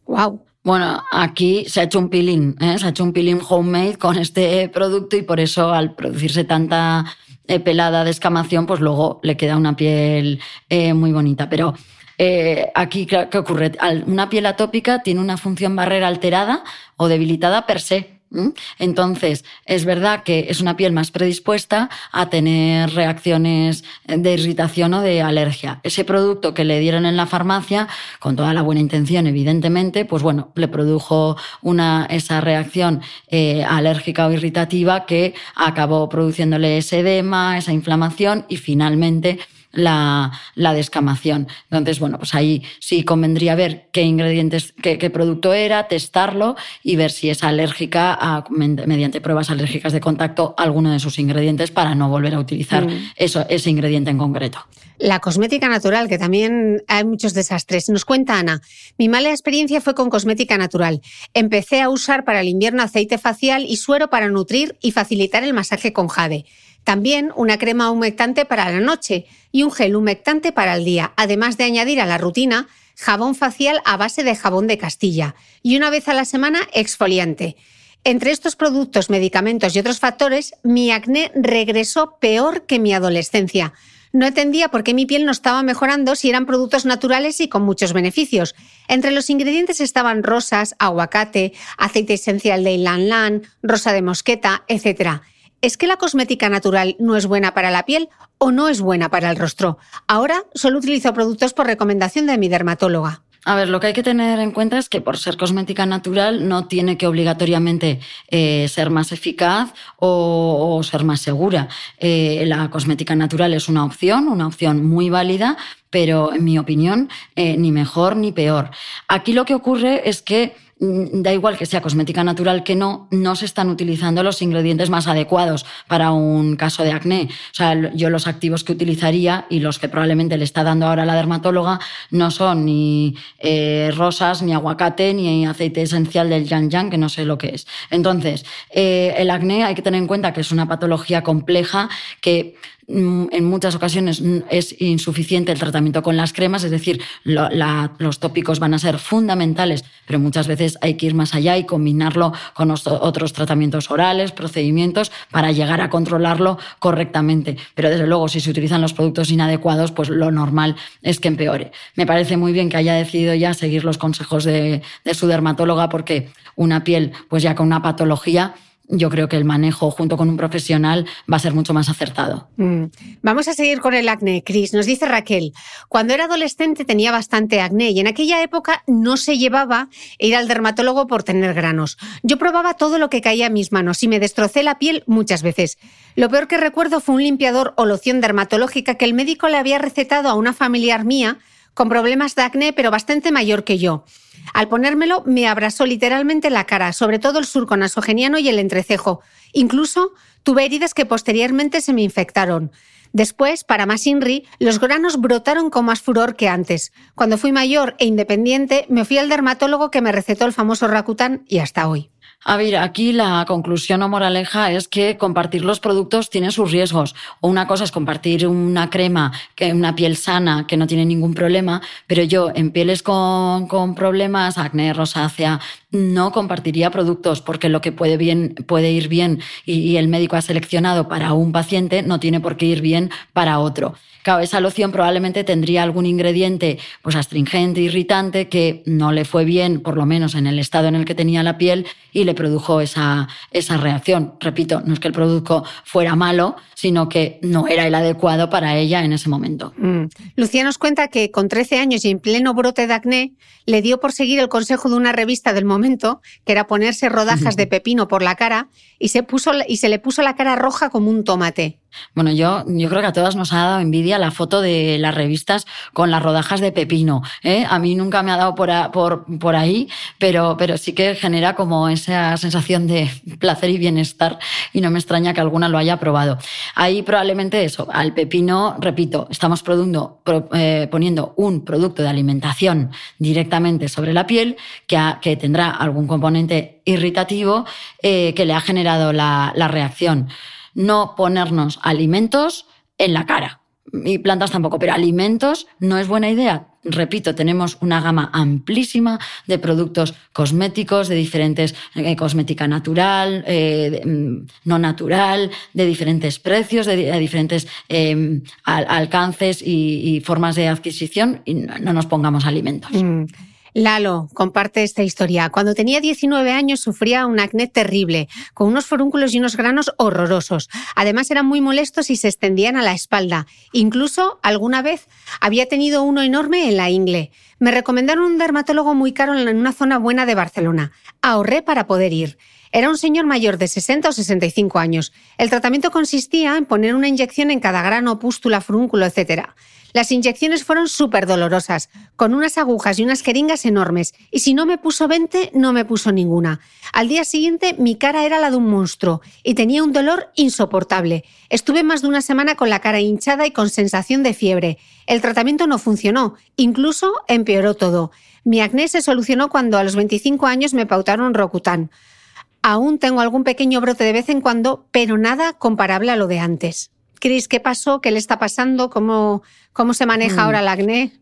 ¡Wow! Bueno, aquí se ha hecho un peeling, ¿eh? se ha hecho un peeling homemade con este producto y por eso al producirse tanta pelada de escamación, pues luego le queda una piel eh, muy bonita. Pero aquí, ¿qué ocurre? Una piel atópica tiene una función barrera alterada o debilitada per se. Entonces, es verdad que es una piel más predispuesta a tener reacciones de irritación o de alergia. Ese producto que le dieron en la farmacia, con toda la buena intención, evidentemente, pues bueno, le produjo una, esa reacción eh, alérgica o irritativa que acabó produciéndole ese edema, esa inflamación y finalmente la, descamación. Entonces, bueno, pues ahí sí convendría ver qué ingredientes, qué, producto era, testarlo y ver si es alérgica mediante pruebas alérgicas de contacto alguno de sus ingredientes para no volver a utilizar mm. eso, ese ingrediente en concreto. La cosmética natural, que también hay muchos desastres. Nos cuenta Ana, mi mala experiencia fue con cosmética natural. Empecé a usar para el invierno aceite facial y suero para nutrir y facilitar el masaje con jade. También una crema humectante para la noche y un gel humectante para el día, además de añadir a la rutina jabón facial a base de jabón de Castilla y una vez a la semana exfoliante. Entre estos productos, medicamentos y otros factores, mi acné regresó peor que mi adolescencia. No entendía por qué mi piel no estaba mejorando si eran productos naturales y con muchos beneficios. Entre los ingredientes estaban rosas, aguacate, aceite esencial de ylang ylang, rosa de mosqueta, etc. ¿Es que la cosmética natural no es buena para la piel o no es buena para el rostro? Ahora solo utilizo productos por recomendación de mi dermatóloga. A ver, lo que hay que tener en cuenta es que por ser cosmética natural no tiene que obligatoriamente eh, ser más eficaz o, ser más segura. Eh, la cosmética natural es una opción, una opción muy válida, pero en mi opinión, eh, ni mejor ni peor. Aquí lo que ocurre es que da igual que sea cosmética natural que no, no se están utilizando los ingredientes más adecuados para un caso de acné. O sea, yo los activos que utilizaría y los que probablemente le está dando ahora la dermatóloga no son ni eh, rosas, ni aguacate, ni aceite esencial del yang yang, que no sé lo que es. Entonces, eh, el acné hay que tener en cuenta que es una patología compleja que Mm, en muchas ocasiones es insuficiente el tratamiento con las cremas, es decir, los tópicos van a ser fundamentales, pero muchas veces hay que ir más allá y combinarlo con otros tratamientos orales, procedimientos, para llegar a controlarlo correctamente. Pero desde luego, si se utilizan los productos inadecuados, pues lo normal es que empeore. Me parece muy bien que haya decidido ya seguir los consejos de, de su dermatóloga porque una piel, pues ya con una patología, yo creo que el manejo junto con un profesional va a ser mucho más acertado. Mm. Vamos a seguir con el acné, Cris. Nos dice Raquel, cuando era adolescente tenía bastante acné y en aquella época no se llevaba ir al dermatólogo por tener granos. Yo probaba todo lo que caía a mis manos y me destrocé la piel muchas veces. Lo peor que recuerdo fue un limpiador o loción dermatológica que el médico le había recetado a una familiar mía con problemas de acné, pero bastante mayor que yo. Al ponérmelo me abrazó literalmente la cara, sobre todo el surco nasogeniano y el entrecejo. Incluso tuve heridas que posteriormente se me infectaron. Después, para más INRI, los granos brotaron con más furor que antes. Cuando fui mayor e independiente, me fui al dermatólogo que me recetó el famoso Rakután y hasta hoy. A ver, aquí la conclusión o moraleja es que compartir los productos tiene sus riesgos. Una cosa es compartir una crema, una piel sana, que no tiene ningún problema, pero yo en pieles con, con problemas, acné, rosácea, no compartiría productos porque lo que puede, bien, puede ir bien y, el médico ha seleccionado para un paciente no tiene por qué ir bien para otro. Claro, esa loción probablemente tendría algún ingrediente pues astringente, irritante, que no le fue bien, por lo menos en el estado en el que tenía la piel, y le produjo esa, esa reacción. Repito, no es que el producto fuera malo, sino que no era el adecuado para ella en ese momento. Mm. Lucía nos cuenta que con 13 años y en pleno brote de acné, le dio por seguir el consejo de una revista del momento, que era ponerse rodajas de pepino por la cara, y se, puso, y se le puso la cara roja como un tomate. Bueno, yo, yo creo que a todas nos ha dado envidia la foto de las revistas con las rodajas de pepino. ¿eh? A mí nunca me ha dado por, por, por ahí, pero, pero sí que genera como esa sensación de placer y bienestar y no me extraña que alguna lo haya probado. Ahí probablemente eso, al pepino, repito, estamos produciendo, eh, poniendo un producto de alimentación directamente sobre la piel que, que tendrá algún componente irritativo eh, que le ha generado la, la reacción no ponernos alimentos en la cara y plantas tampoco, pero alimentos no es buena idea. Repito, tenemos una gama amplísima de productos cosméticos, de diferentes, eh, cosmética natural, eh, mm, no natural, de diferentes precios, de, diferentes em, alcances y, formas de adquisición, y no, nos pongamos alimentos. Mm. Lalo comparte esta historia. Cuando tenía 19 años sufría un acné terrible, con unos forúnculos y unos granos horrorosos. Además eran muy molestos y se extendían a la espalda. Incluso alguna vez había tenido uno enorme en la ingle. Me recomendaron un dermatólogo muy caro en una zona buena de Barcelona. Ahorré para poder ir. Era un señor mayor de 60 o 65 años. El tratamiento consistía en poner una inyección en cada grano, pústula, frúnculo, etc. Las inyecciones fueron súper dolorosas, con unas agujas y unas jeringas enormes, y si no me puso 20, no me puso ninguna. Al día siguiente mi cara era la de un monstruo y tenía un dolor insoportable. Estuve más de una semana con la cara hinchada y con sensación de fiebre. El tratamiento no funcionó, incluso empeoró todo. Mi acné se solucionó cuando a los 25 años me pautaron Rocutan. Aún tengo algún pequeño brote de vez en cuando, pero nada comparable a lo de antes. Cris, ¿qué pasó? ¿Qué le está pasando? ¿Cómo, cómo se maneja mm. ahora el acné?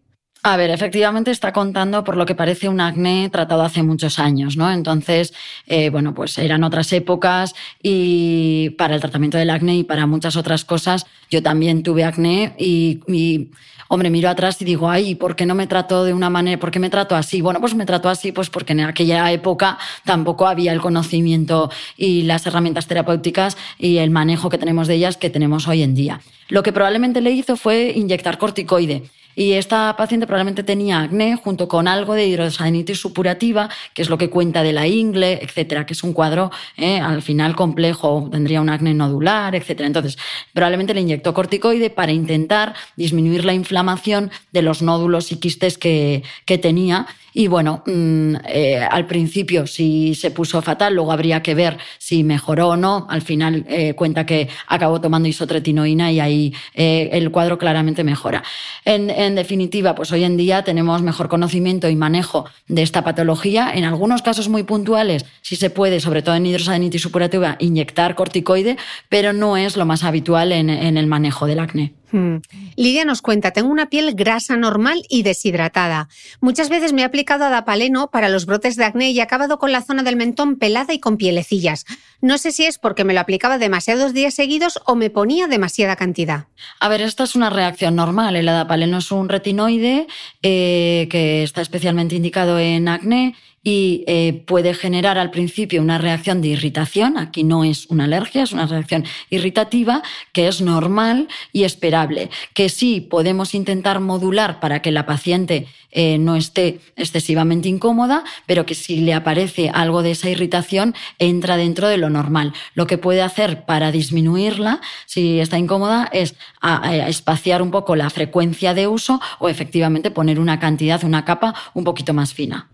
A ver, efectivamente está contando por lo que parece un acné tratado hace muchos años, ¿no? Entonces, eh, bueno, pues eran otras épocas y para el tratamiento del acné y para muchas otras cosas, yo también tuve acné y, y hombre, miro atrás y digo, ay, ¿por qué no me trato de una manera, por qué me trato así? Bueno, pues me trato así, pues porque en aquella época tampoco había el conocimiento y las herramientas terapéuticas y el manejo que tenemos de ellas que tenemos hoy en día. Lo que probablemente le hizo fue inyectar corticoide. Y esta paciente probablemente tenía acné junto con algo de hidrosadenitis supurativa, que es lo que cuenta de la ingle, etcétera, que es un cuadro eh, al final complejo, tendría un acné nodular, etcétera. Entonces, probablemente le inyectó corticoide para intentar disminuir la inflamación de los nódulos y quistes que, que tenía y bueno, mm, eh, al principio si se puso fatal, luego habría que ver si mejoró o no. Al final eh, cuenta que acabó tomando isotretinoína y ahí el cuadro claramente mejora. En, en, definitiva, pues hoy en día tenemos mejor conocimiento y manejo de esta patología. En algunos casos muy puntuales, sí se puede, sobre todo en hidrosadenitis supurativa, inyectar corticoide, pero no es lo más habitual en, en el manejo del acné. Hmm. Lidia nos cuenta, tengo una piel grasa normal y deshidratada. Muchas veces me he aplicado adapaleno para los brotes de acné y he acabado con la zona del mentón pelada y con pielecillas. No sé si es porque me lo aplicaba demasiados días seguidos o me ponía demasiada cantidad. A ver, esta es una reacción normal. El adapaleno es un retinoide eh, que está especialmente indicado en acné y eh, puede generar al principio una reacción de irritación. Aquí no es una alergia, es una reacción irritativa que es normal y esperable, que sí podemos intentar modular para que la paciente eh, no esté excesivamente incómoda, pero que si le aparece algo de esa irritación entra dentro de lo normal. Lo que puede hacer para disminuirla, si está incómoda, es espaciar un poco la frecuencia de uso o efectivamente poner una cantidad, una capa un poquito más fina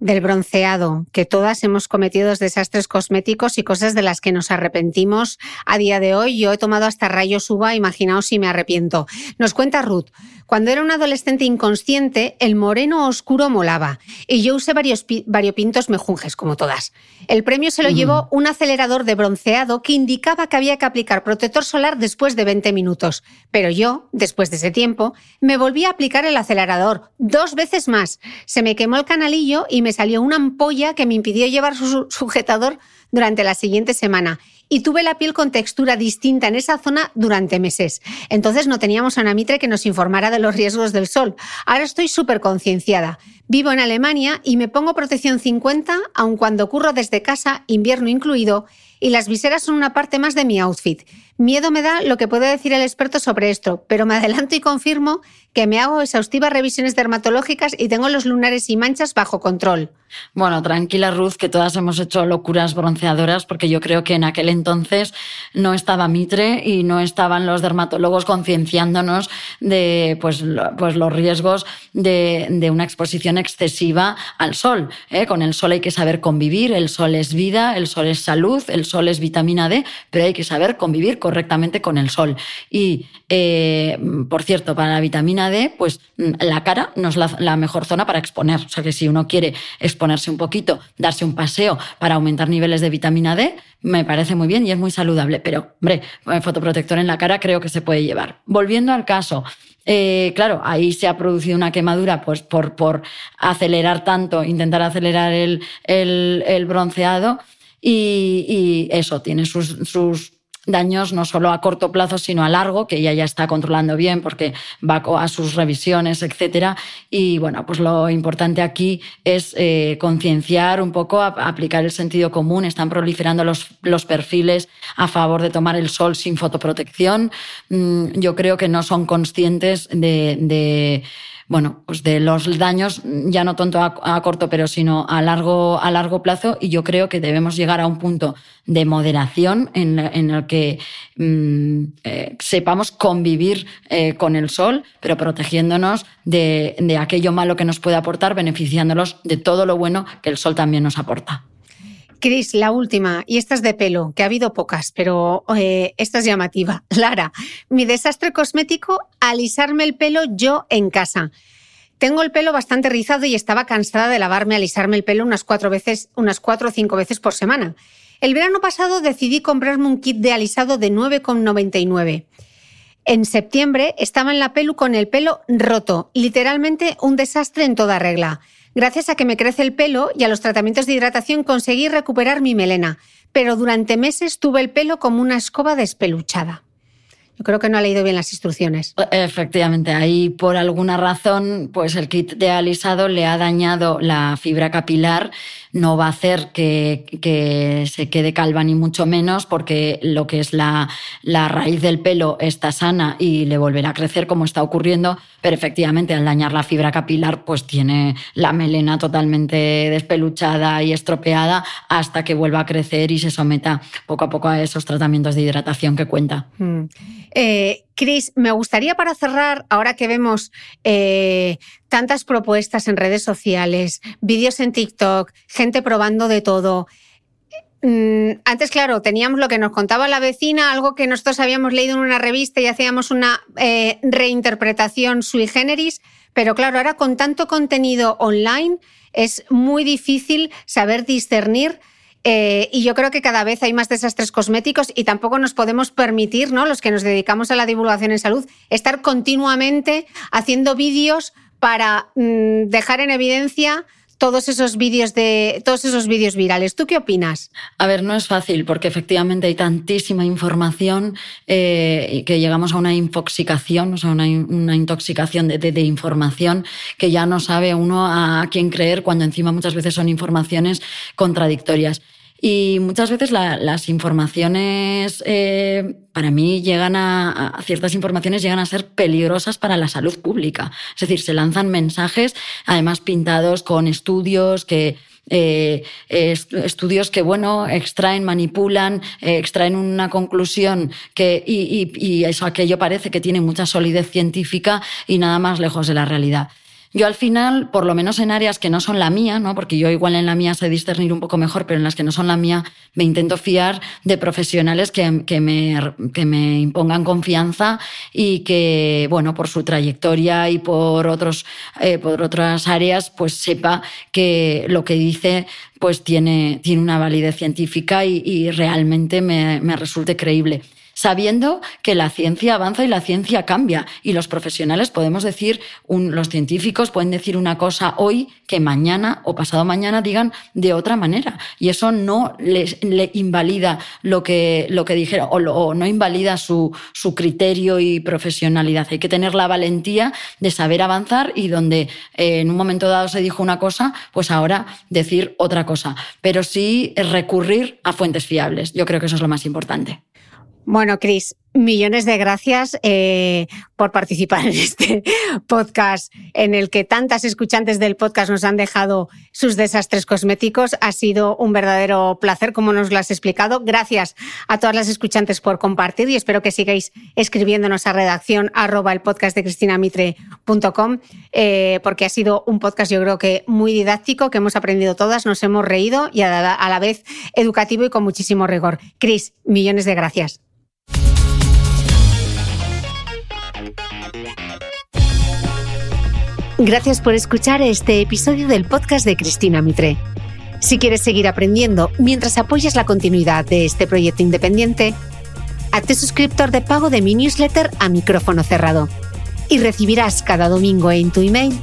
del bronceado, que todas hemos cometido desastres cosméticos y cosas de las que nos arrepentimos a día de hoy. Yo he tomado hasta rayos uva, imaginaos si me arrepiento. Nos cuenta Ruth, cuando era un adolescente inconsciente, el moreno oscuro molaba y yo usé varios variopintos mejunjes, como todas. El premio se lo llevó un acelerador de bronceado que indicaba que había que aplicar protector solar después de 20 minutos. Pero yo, después de ese tiempo, me volví a aplicar el acelerador dos veces más. Se me quemó el canalillo y me salió una ampolla que me impidió llevar su sujetador durante la siguiente semana y tuve la piel con textura distinta en esa zona durante meses. Entonces no teníamos a una mitre que nos informara de los riesgos del sol. Ahora estoy súper concienciada. Vivo en Alemania y me pongo protección 50, aun cuando ocurro desde casa, invierno incluido, y las viseras son una parte más de mi outfit. Miedo me da lo que puede decir el experto sobre esto, pero me adelanto y confirmo que me hago exhaustivas revisiones dermatológicas y tengo los lunares y manchas bajo control. Bueno, tranquila Ruth, que todas hemos hecho locuras bronceadoras, porque yo creo que en aquel entonces no estaba Mitre y no estaban los dermatólogos concienciándonos de pues, pues los riesgos de, de, una exposición excesiva al sol. ¿eh? Con el sol hay que saber convivir, el sol es vida, el sol es salud, el sol es vitamina D, pero hay que saber convivir correctamente con el sol. Y, eh, por cierto, para la vitamina D, pues mm, la cara no es la, mejor zona para exponer. O sea que si uno quiere exponerse un poquito, darse un paseo para aumentar niveles de vitamina D, me parece muy bien y es muy saludable. Pero, hombre, fotoprotector en la cara creo que se puede llevar. Volviendo al caso, eh, claro, ahí se ha producido una quemadura pues, por, por acelerar tanto, intentar acelerar el, el, bronceado y, eso tiene sus daños no solo a corto plazo, sino a largo, que ella ya está controlando bien porque va a sus revisiones, etcétera. Y bueno, pues lo importante aquí es eh, concienciar un poco, aplicar el sentido común. Están proliferando los, los perfiles a favor de tomar el sol sin fotoprotección. Mm, yo creo que no son conscientes de bueno, pues de los daños, ya no tanto a, corto, pero sino a largo, a largo plazo. Y yo creo que debemos llegar a un punto de moderación en, el que mm, eh, sepamos convivir eh, con el sol, pero protegiéndonos de, de aquello malo que nos puede aportar, beneficiándonos de todo lo bueno que el sol también nos aporta. Cris, la última, y esta es de pelo, que ha habido pocas, pero eh, esta es llamativa. Lara, mi desastre cosmético, alisarme el pelo yo en casa. Tengo el pelo bastante rizado y estaba cansada de lavarme, alisarme el pelo unas cuatro veces, unas cuatro o cinco veces por semana. El verano pasado decidí comprarme un kit de alisado de 9,99. En septiembre estaba en la pelu con el pelo roto, literalmente un desastre en toda regla. Gracias a que me crece el pelo y a los tratamientos de hidratación conseguí recuperar mi melena, pero durante meses tuve el pelo como una escoba despeluchada. Yo creo que no ha leído bien las instrucciones. Efectivamente, ahí por alguna razón, pues el kit de alisado le ha dañado la fibra capilar no va a hacer que, que, se quede calva ni mucho menos porque lo que es la, la, raíz del pelo está sana y le volverá a crecer como está ocurriendo, pero efectivamente al dañar la fibra capilar pues tiene la melena totalmente despeluchada y estropeada hasta que vuelva a crecer y se someta poco a poco a esos tratamientos de hidratación que cuenta. Mm. Eh, Cris, me gustaría para cerrar, ahora que vemos eh, tantas propuestas en redes sociales, vídeos en TikTok, gente probando de todo. Mm, antes, claro, teníamos lo que nos contaba la vecina, algo que nosotros habíamos leído en una revista y hacíamos una eh, reinterpretación sui generis, pero claro, ahora con tanto contenido online es muy difícil saber discernir eh, y yo creo que cada vez hay más desastres cosméticos y tampoco nos podemos permitir, ¿no? Los que nos dedicamos a la divulgación en salud, estar continuamente haciendo vídeos para mm, dejar en evidencia todos esos vídeos de todos esos vídeos virales. ¿Tú qué opinas? A ver, no es fácil porque efectivamente hay tantísima información eh, que llegamos a una infoxicación, o sea, una, intoxicación de, información que ya no sabe uno a quién creer cuando encima muchas veces son informaciones contradictorias. Y muchas veces las informaciones, eh, para mí, llegan a, ciertas informaciones llegan a ser peligrosas para la salud pública. Es decir, se lanzan mensajes, además pintados con estudios que eh, estudios que, bueno, extraen, manipulan, eh, extraen una conclusión que, y, y, eso aquello parece que tiene mucha solidez científica y nada más lejos de la realidad. Yo al final, por lo menos en áreas que no son la mía, ¿no? porque yo igual en la mía sé discernir un poco mejor, pero en las que no son la mía, me intento fiar de profesionales que, que, me, que me impongan confianza y que, bueno, por su trayectoria y por, otros, eh, por otras áreas, pues sepa que lo que dice pues tiene, tiene una validez científica y, y realmente me, me resulte creíble sabiendo que la ciencia avanza y la ciencia cambia. Y los profesionales podemos decir, los científicos pueden decir una cosa hoy que mañana o pasado mañana digan de otra manera. Y eso no le invalida lo que, lo que dijeron o, no invalida su, su criterio y profesionalidad. Hay que tener la valentía de saber avanzar y donde eh, en un momento dado se dijo una cosa, pues ahora decir otra cosa. Pero sí recurrir a fuentes fiables. Yo creo que eso es lo más importante. Bueno, Cris, millones de gracias eh, por participar en este podcast en el que tantas escuchantes del podcast nos han dejado sus desastres cosméticos. Ha sido un verdadero placer, como nos lo has explicado. Gracias a todas las escuchantes por compartir y espero que sigáis escribiéndonos a redacción arroba el podcast de cristinamitre.com eh, porque ha sido un podcast yo creo que muy didáctico, que hemos aprendido todas, nos hemos reído y a la vez educativo y con muchísimo rigor. Cris, millones de gracias. Gracias por escuchar este episodio del podcast de Cristina Mitre. Si quieres seguir aprendiendo mientras apoyas la continuidad de este proyecto independiente, hazte suscriptor de pago de mi newsletter a micrófono cerrado y recibirás cada domingo en tu email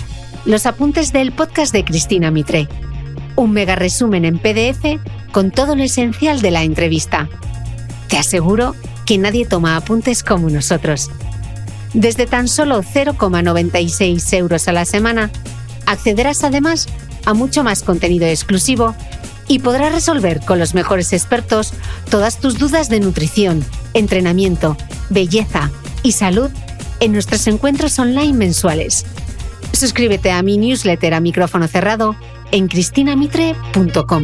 los apuntes del podcast de Cristina Mitre. Un mega resumen en PDF con todo lo esencial de la entrevista. Te aseguro que nadie toma apuntes como nosotros. Desde tan solo 0,96 euros a la semana, accederás además a mucho más contenido exclusivo y podrás resolver con los mejores expertos todas tus dudas de nutrición, entrenamiento, belleza y salud en nuestros encuentros online mensuales. Suscríbete a mi newsletter a micrófono cerrado en cristinamitre.com.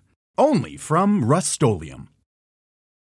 Only from Rust